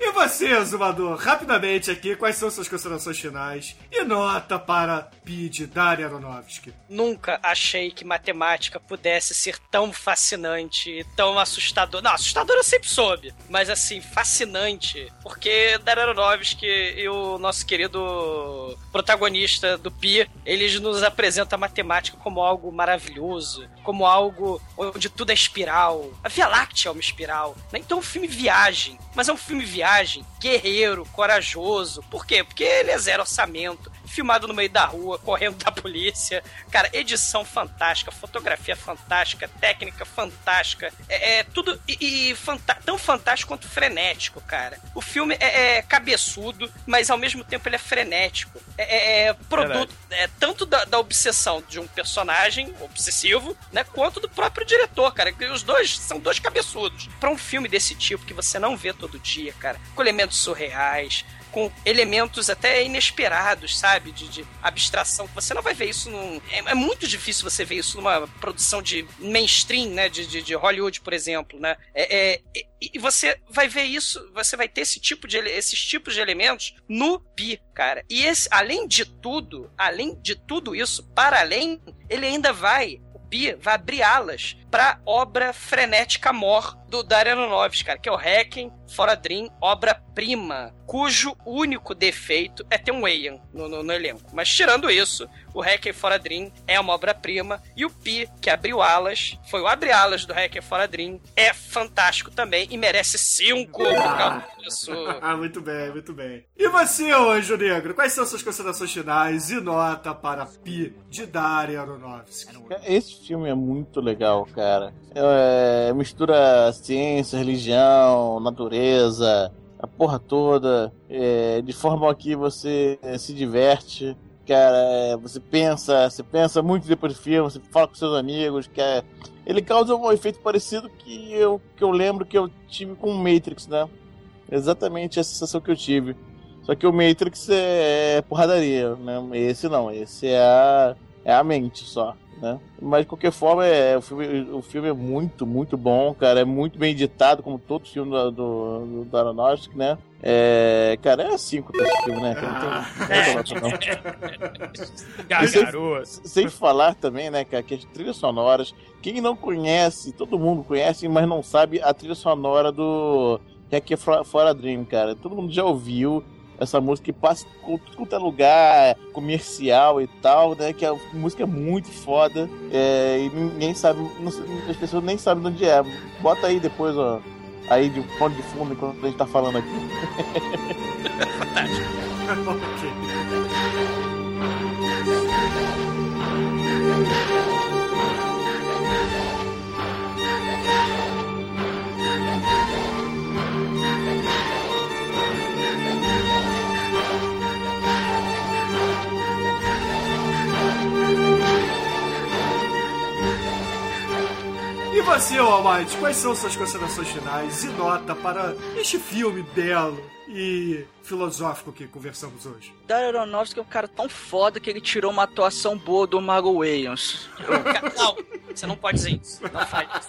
E você, Zumador, rapidamente aqui, quais são suas considerações finais e nota para Pi de Daria Aronofsky? Nunca achei que matemática pudesse ser tão fascinante e tão assustador. Não, assustador eu sempre soube, mas assim, fascinante. Porque Daria Aronofsky e o nosso querido protagonista do Pi, eles nos apresentam a matemática como algo maravilhoso, como algo onde tudo é espiral. A Via Láctea é uma espiral. Né? Então um filme viagem, mas é um filme viagem guerreiro, corajoso. Por quê? Porque ele é zero orçamento filmado no meio da rua, correndo da polícia. Cara, edição fantástica, fotografia fantástica, técnica fantástica. É, é tudo e, e fanta tão fantástico quanto frenético, cara. O filme é, é, cabeçudo, mas ao mesmo tempo ele é frenético. É, é produto é, tanto da, da, obsessão de um personagem obsessivo, né, quanto do próprio diretor, cara. Que os dois são dois cabeçudos. Para um filme desse tipo que você não vê todo dia, cara, com elementos surreais, com elementos até inesperados, sabe? De, de abstração. Você não vai ver isso num. É, é, muito difícil você ver isso numa produção de mainstream, né? De, de, de Hollywood, por exemplo, né? É, é, e você vai ver isso, você vai ter esse tipo de, esses tipos de elementos no Pi, cara. E esse, além de tudo, além de tudo isso, para além, ele ainda vai Pi vai abrir alas pra obra frenética mor do Darren Aronofsky, cara, que é o Hacking Fora Dream, obra-prima, cujo único defeito é ter um Wayne no, no, no, elenco. Mas tirando isso, o Hacker Fora Dream é uma obra-prima e o Pi, que abriu alas, foi o abre alas do Hacker Fora Dream, é fantástico também e merece cinco ah. ah, muito bem, muito bem. E você, Anjo Negro, quais são suas considerações finais e nota para Pi de Darren Aronofsky? Esse filme é muito legal, cara. É, mistura ciência, religião, natureza, a porra toda, é, de forma que você é, se diverte. Cara, é, você pensa, você pensa muito depois do filme, você fala com seus amigos, que é, ele causa um efeito parecido que eu, que eu lembro que eu tive com o Matrix, né? Exatamente a sensação que eu tive. Só que o Matrix é, é porradaria, né? Esse não, esse é a, é a mente só né? Mas de qualquer forma, é, o, filme, o filme é muito, muito bom, cara. É muito bem editado, como todo filme do, do, do Aronofsky, né? É, cara, é cinco desse filme, né? Não tem, não. sem, sem falar também, né, cara, que as trilhas sonoras, quem não conhece, todo mundo conhece, mas não sabe a trilha sonora do Hack Fora Dream, cara. Todo mundo já ouviu, essa música que passa em tudo é lugar, comercial e tal, né? Que a música é muito foda é, e ninguém sabe, não, as pessoas nem sabem de onde é. Bota aí depois, ó, aí de ponto de fundo enquanto a gente tá falando aqui. Fantástico. E você, Almighty, quais são suas considerações finais e nota para este filme belo e filosófico que conversamos hoje? Darren Aronofsky é um cara tão foda que ele tirou uma atuação boa do Mago Williams. Não, você não pode dizer isso. Não faz isso.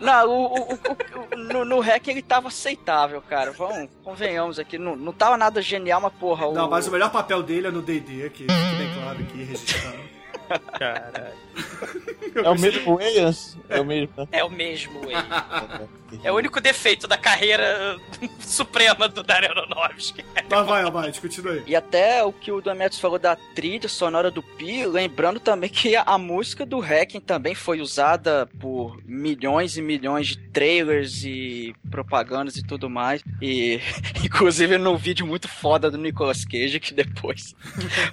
Não, o, o, o, no, no REC ele tava aceitável, cara. Vamos, convenhamos aqui. Não, não tava nada genial, mas porra. Não, mas o melhor papel dele é no DD, que bem claro aqui, registrado. Caralho. É o mesmo Williams? É o mesmo. Né? É o mesmo Williams. É o único defeito da carreira suprema do Darren Aronofsky. Mas vai, Almighty, continue. E até o que o Demetrius falou da trilha sonora do Pi, lembrando também que a, música do Hacking também foi usada por milhões e milhões de trailers e propagandas e tudo mais. E inclusive no vídeo muito foda do Nicolas Cage, que depois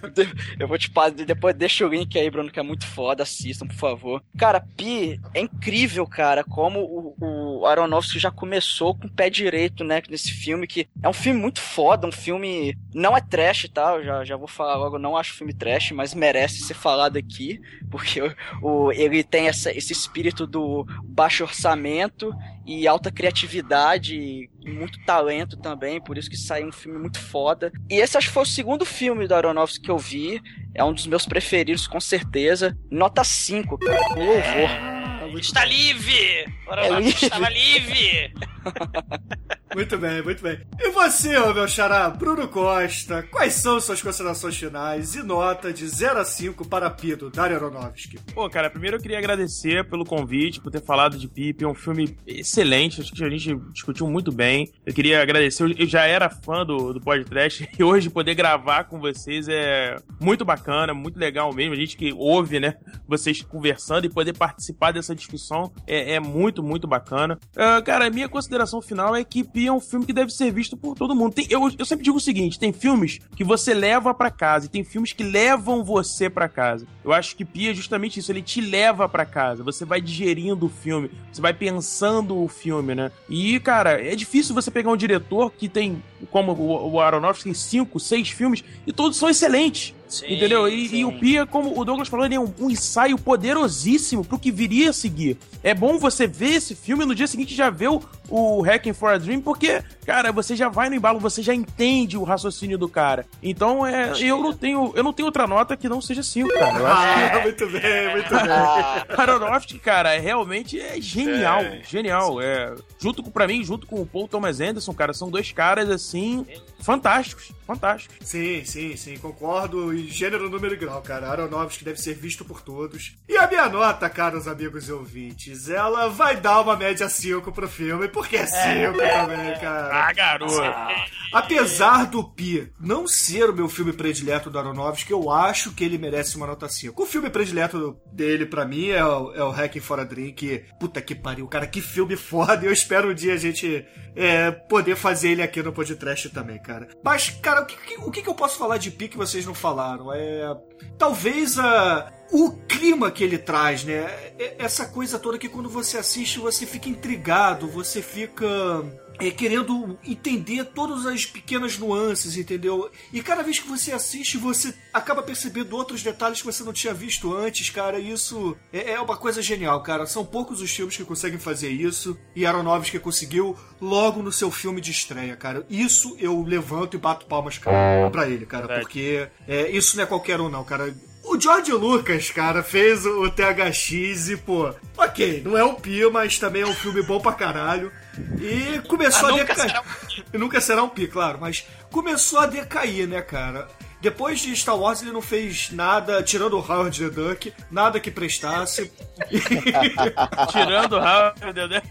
eu vou te passar, depois deixa o link aí, Bruno, que é muito foda, assistam, por favor. Cara, Pi é incrível, cara, como o, o Aronofsky já começou com o pé direito, né, nesse filme, que é um filme muito foda, um filme, não é trash, tá, eu já, já vou falar logo, não acho filme trash, mas merece ser falado aqui, porque o, o ele tem essa, esse espírito do baixo orçamento e alta criatividade muito talento também, por isso que saiu um filme muito foda. E esse acho que foi o segundo filme do Aronofsky que eu vi, é um dos meus preferidos com certeza. Nota 5, cara, com louvor. Está livre! Ora, É livre. estava livre! Muito bem, muito bem. E você, meu xará, Bruno Costa, quais são suas considerações finais e nota de 0 a 5 para Pi do Dario Aronofsky? Pô, cara, primeiro eu queria agradecer pelo convite, por ter falado de Pipe. É um filme excelente, acho que a gente discutiu muito bem. Eu queria agradecer, eu- eu já era fã do, do podcast e hoje poder gravar com vocês é muito bacana, muito legal mesmo. A gente que ouve, né, vocês conversando e poder participar dessa discussão é, é muito, muito bacana. Ah, cara, a minha consideração final é que Pi é um filme que deve ser visto por todo mundo. Tem- eu, eu sempre digo o seguinte: tem filmes que você leva pra casa e tem filmes que levam você pra casa. Eu acho que Pi é justamente isso, ele te leva pra casa. Você vai digerindo o filme, você vai pensando o filme, né? E, cara, é difícil você pegar um diretor que tem, como o, Aronofsky, cinco, seis filmes e todos são excelentes. Entendeu? E, e o Pia, como o Douglas falou, ele é um, um ensaio poderosíssimo pro que viria a seguir. É bom você ver esse filme e no dia seguinte já ver o, o Hacking for a Dream, porque, cara, você já vai no embalo, você já entende o raciocínio do cara. Então, é, eu não tenho, eu não tenho outra nota que não seja 5, cara. Eu acho que Ah, muito bem, muito bem. Aronofsky, cara, é, realmente é genial, genial. É, junto com, pra mim, junto com o Paul Thomas Anderson, cara, são dois caras, assim, fantásticos, fantásticos. Sim, sim, sim, concordo. E gênero, número e grau, cara. Aronofsky deve ser visto por todos. E a minha nota, caros amigos e ouvintes, ela vai dar uma média 5 pro filme, porque é 5 também, cara. Ah, garoto. Apesar do Pi não ser o meu filme predileto do Aronofsky, eu acho que ele merece uma nota 5. O filme predileto dele, pra mim, é o, é o Hacking for a Dream, que, puta que pariu, cara, que filme foda. E eu espero um dia a gente é, poder fazer ele aqui no podcast também, cara. Mas, cara, o que, o que, eu posso falar de Pi que vocês não falaram? É. Talvez a. O clima que ele traz, né? É- Essa coisa toda que quando você assiste, você fica intrigado, você fica é, querendo entender todas as pequenas nuances, entendeu? E cada vez que você assiste, você acaba percebendo outros detalhes que você não tinha visto antes, cara. E isso é, é uma coisa genial, cara. São poucos os filmes que conseguem fazer isso. E Aronofsky conseguiu logo no seu filme de estreia, cara. Isso eu levanto e bato palmas, cara, pra ele, cara. Porque é, isso não é qualquer um, não, cara. O George Lucas, cara, fez o THX e, pô, ok, não é o Pi, mas também é um filme bom pra caralho. E começou Ah, a nunca decair. será E nunca será um Pi, claro, mas começou a decair, né, cara? Depois de Star Wars, ele não fez nada, tirando o Howard the Duck, nada que prestasse. Tirando o Howard the Duck.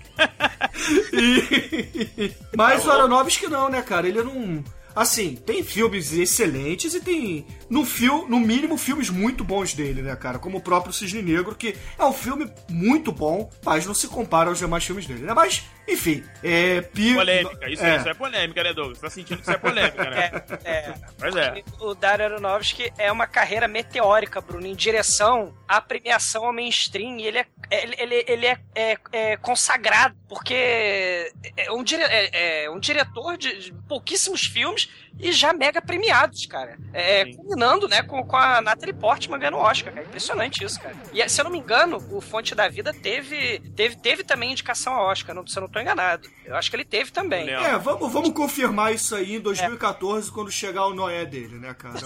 E- Mas o Aronofsky não, né, cara? Ele não. Assim, tem filmes excelentes e tem, no, fil, no mínimo, filmes muito bons dele, né, cara? Como o próprio Cisne Negro, que é um filme muito bom, mas não se compara aos demais filmes dele, né? Mas, enfim, é. Pi... Polêmica, isso é. isso é polêmica, né, Douglas? Tá sentindo que isso é polêmica, né? É. Pois é. O Dario Aronofsky é uma carreira meteórica, Bruno, em direção à premiação ao mainstream. E ele é, ele, ele, ele é, é- é consagrado, porque é um, dire, é, é um diretor de, de pouquíssimos filmes e já mega premiados, cara. É, combinando, né, com, com a Natalie Portman ganhando o Oscar, cara. Impressionante isso, cara. E se eu não me engano, o Fonte da Vida teve, teve, teve também indicação ao Oscar, não, se eu não tô enganado. Eu acho que ele teve também. É, vamos, vamos confirmar isso aí em 2014, quando chegar o Noé dele, né, cara?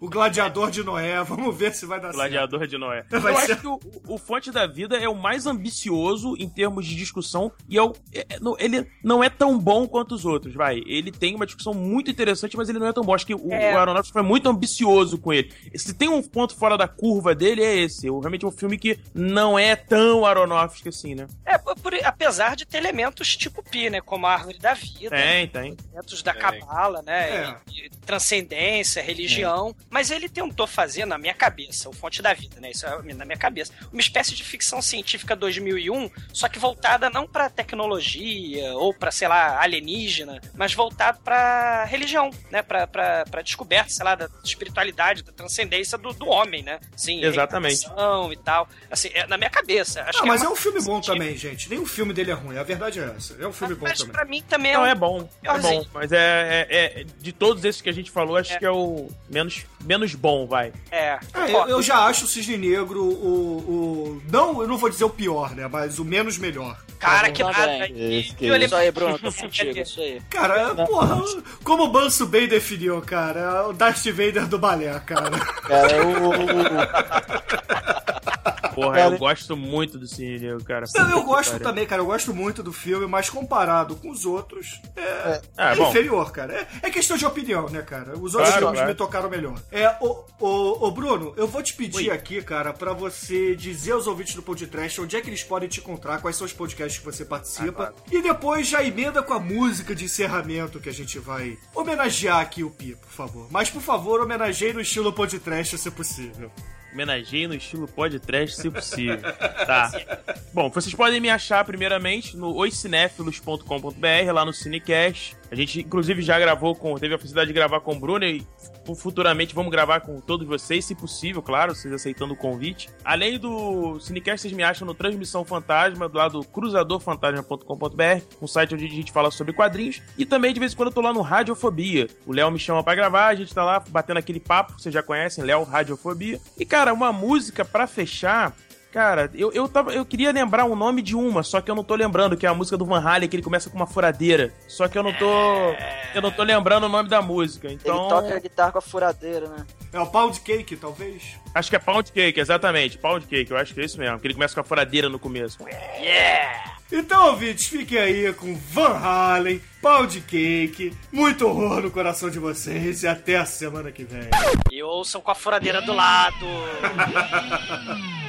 O, o gladiador de Noé. Vamos ver se vai dar Gladiador de Noé. Vai Eu ser- acho que o, o Fonte da Vida é o mais ambicioso em termos de discussão e é o- é- é- não- ele não é tão bom quanto os outros, vai. Ele tem uma discussão muito interessante, mas ele não é tão bom. Acho que o, É. o Aronofsky foi muito ambicioso com ele. Se tem um ponto fora da curva dele, é esse. O- Realmente é um filme que não é tão Aronofsky assim, né? É, por- por- apesar de ter elementos tipo Pi, né? Como a árvore da vida. Tem, tem. Elementos da cabala, né? É. e- e transcendência, religião. Mas ele tentou fazer, na minha cabeça, o Fonte da Vida, né? Isso é na minha cabeça. Uma espécie de ficção científica 2001, só que voltada não pra tecnologia ou pra, sei lá, alienígena, mas voltado pra religião, né? Pra, pra, pra descoberta, sei lá, da espiritualidade, da transcendência do, do homem, né? Sim, Exatamente. e tal. Assim, é, na minha cabeça. Acho Não, que mas é, uma um filme bom também, gente. Nem o filme dele é ruim. A verdade verdade é essa. É um filme bom Mas também. pra mim também é Não, um... é bom. É piorzinho. bom. Mas é, é- é- De todos esses que a gente falou, acho que é o menos, menos bom, vai. É. É, eu, eu já acho o Cisne Negro o, o. Não, eu não vou dizer o pior, né? Mas o menos melhor. Cara, que nada. Esse que- Eu lembro- Isso aí, Bruno, tô contigo, isso aí. Cara, porra, como o Banso bem definiu, cara, é o Darth Vader do balé, cara. Cara, o, Porra, Cara, eu gosto muito do Cine Negro, cara. Não, eu gosto pariu. também, cara. Eu gosto muito do filme, mas comparado com os outros, é, Ah, é inferior, cara. É, é questão de opinião, né, cara? Os outros Claro, filmes claro. me tocaram melhor. É, ô, ô, ô, Bruno, eu vou te pedir aqui, cara, pra você dizer aos ouvintes do podcast onde é que eles podem te encontrar, quais são os podcasts que você participa. E depois já emenda com a música de encerramento que a gente vai homenagear aqui o Pi, por favor. Mas, por favor, homenageie no estilo podcast, se possível. Homenageie no estilo podcast, se possível. tá. Bom, vocês podem me achar primeiramente no oicinéfilos.com.br, lá no Cinecast. A gente, inclusive, já gravou com. Teve a felicidade de gravar com o Bruno e futuramente vamos gravar com todos vocês, se possível, claro, vocês aceitando o convite. Além do Cinecast, vocês me acham no Transmissão Fantasma, do lado cruzadorfantasma.com.br, um site onde a gente fala sobre quadrinhos. E também, de vez em quando, eu tô lá no Radiofobia. O Léo me chama pra gravar, a gente tá lá batendo aquele papo, vocês já conhecem, Léo Radiofobia. E, cara, uma música pra fechar. Cara, eu, eu, tava, eu queria lembrar o nome de uma, só que eu não tô lembrando, que é a música do Van Halen, que ele começa com uma furadeira. Só que eu não tô. Eu não tô lembrando o nome da música. Então. Ele toca a guitarra com a furadeira, né? É o Pound Cake, talvez? Acho que é Pound Cake, exatamente. Pound Cake, eu acho que é isso mesmo. Que ele começa com a furadeira no começo. Então, ouvintes, fiquem aí com Van Halen, Pound Cake, muito horror no coração de vocês e até a semana que vem. E ouçam com a furadeira do lado.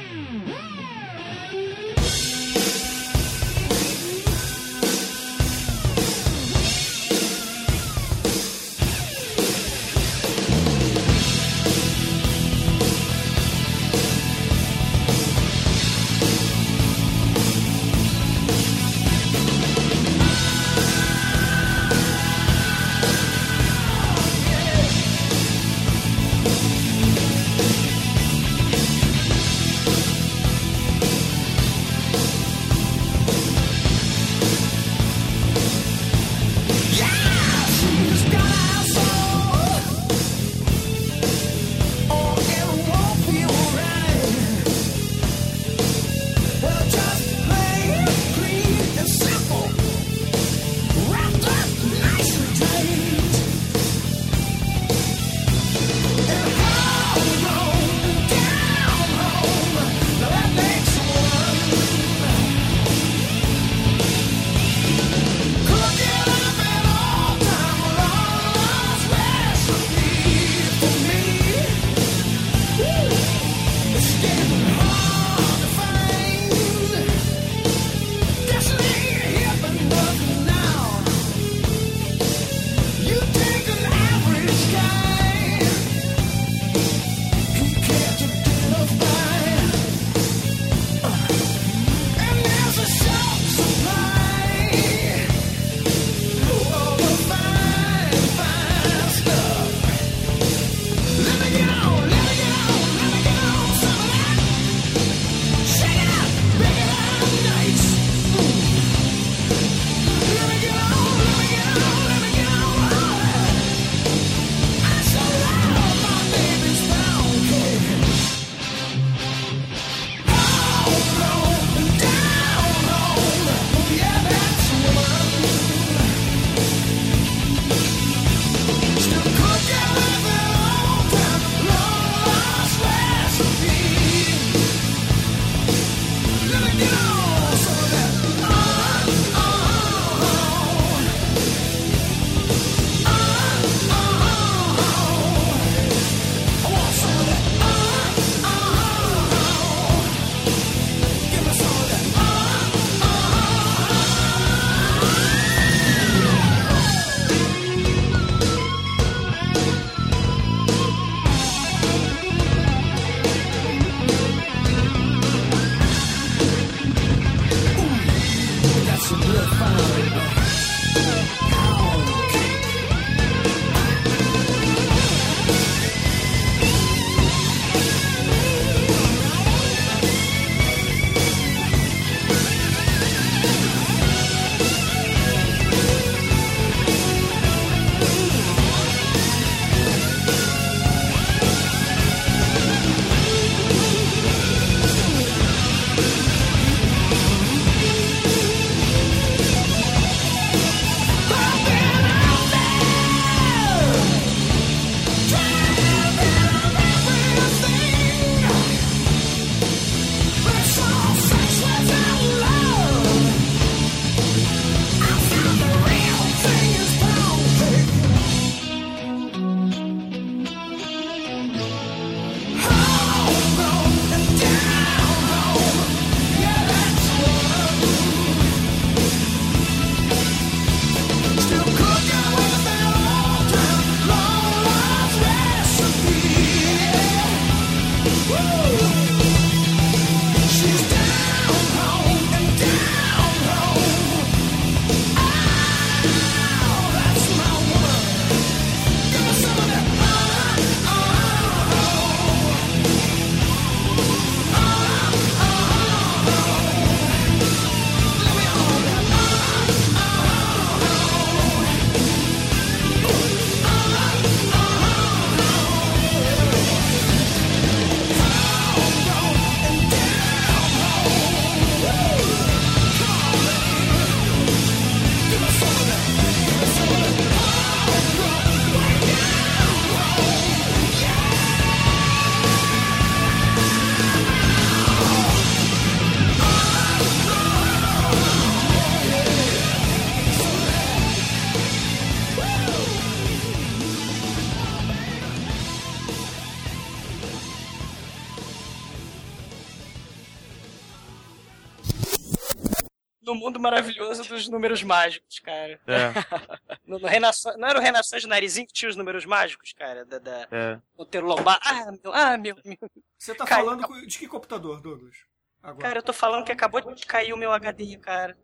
mundo maravilhoso dos números mágicos, cara. É. No, no Renaçã- não era o Renações de Narizinho que tinha os números mágicos, cara? Da, da É. Monteiro Lobato. Ah, meu, ah, meu, meu. Você tá Caiu- falando de que computador, Douglas? Agora. Cara, eu tô falando que acabou de cair o meu HD, cara.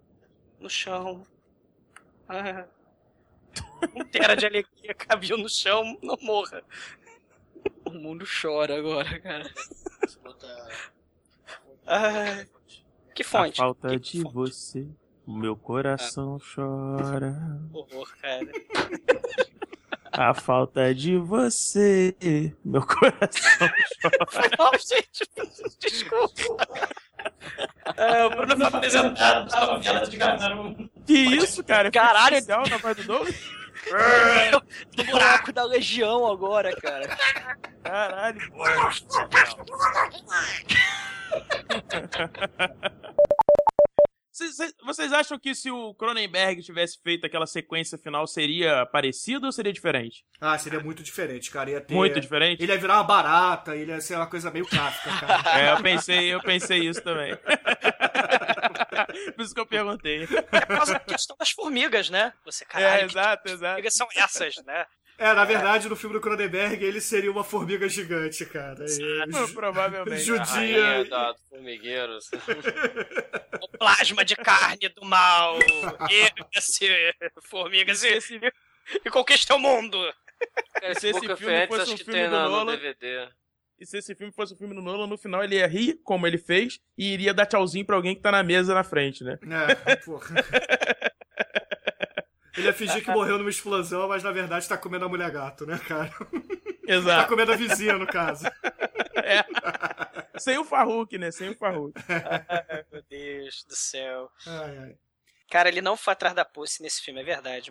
No chão. Ah. Um tera de alegria caiu no chão, não morra. O mundo chora agora, cara. Ah, que A fonte? falta de você, o meu coração chora. Horror, cara. A falta de você, meu coração chora. Não, gente, desculpa. É, o Bruno foi apresentado na novela de Gazaru. Que isso, cara? Caralho. Especial na voz do Douglas? Do buraco da legião agora, cara. Caralho. Vocês- acham que se o Cronenberg tivesse feito aquela sequência final seria parecido ou seria diferente? Ah, seria muito diferente, cara. Ia ter... Muito diferente? Ele ia virar uma barata, ele ia ser uma coisa meio Kafka, cara. É, eu pensei, eu pensei isso também. Por isso que eu perguntei. É por causa da questão das formigas, né? Você, caralho, É, exato, exato. formigas são essas, né? É, na verdade, no filme do Cronenberg, ele seria uma formiga gigante, cara. E- Provavelmente. Judia. Da formigueiro. O plasma de carne do mal. Esse formigas e, e conquista o mundo. Cara, Se esse of filme fosse um que filme do na, no Nolan- DVD. E se esse filme fosse o filme do Nolan, no final ele ia rir, como ele fez, e iria dar tchauzinho pra alguém que tá na mesa na frente, né? É, porra. Ele ia fingir que morreu numa explosão, mas na verdade tá comendo a mulher gato, né, cara? Tá Exato. comendo a vizinha, no caso. Sem o Farruk, né? Sem o Farruk. Ai, meu Deus do céu. Ai, ai. Cara, ele não foi atrás da Pussy nesse filme, é verdade.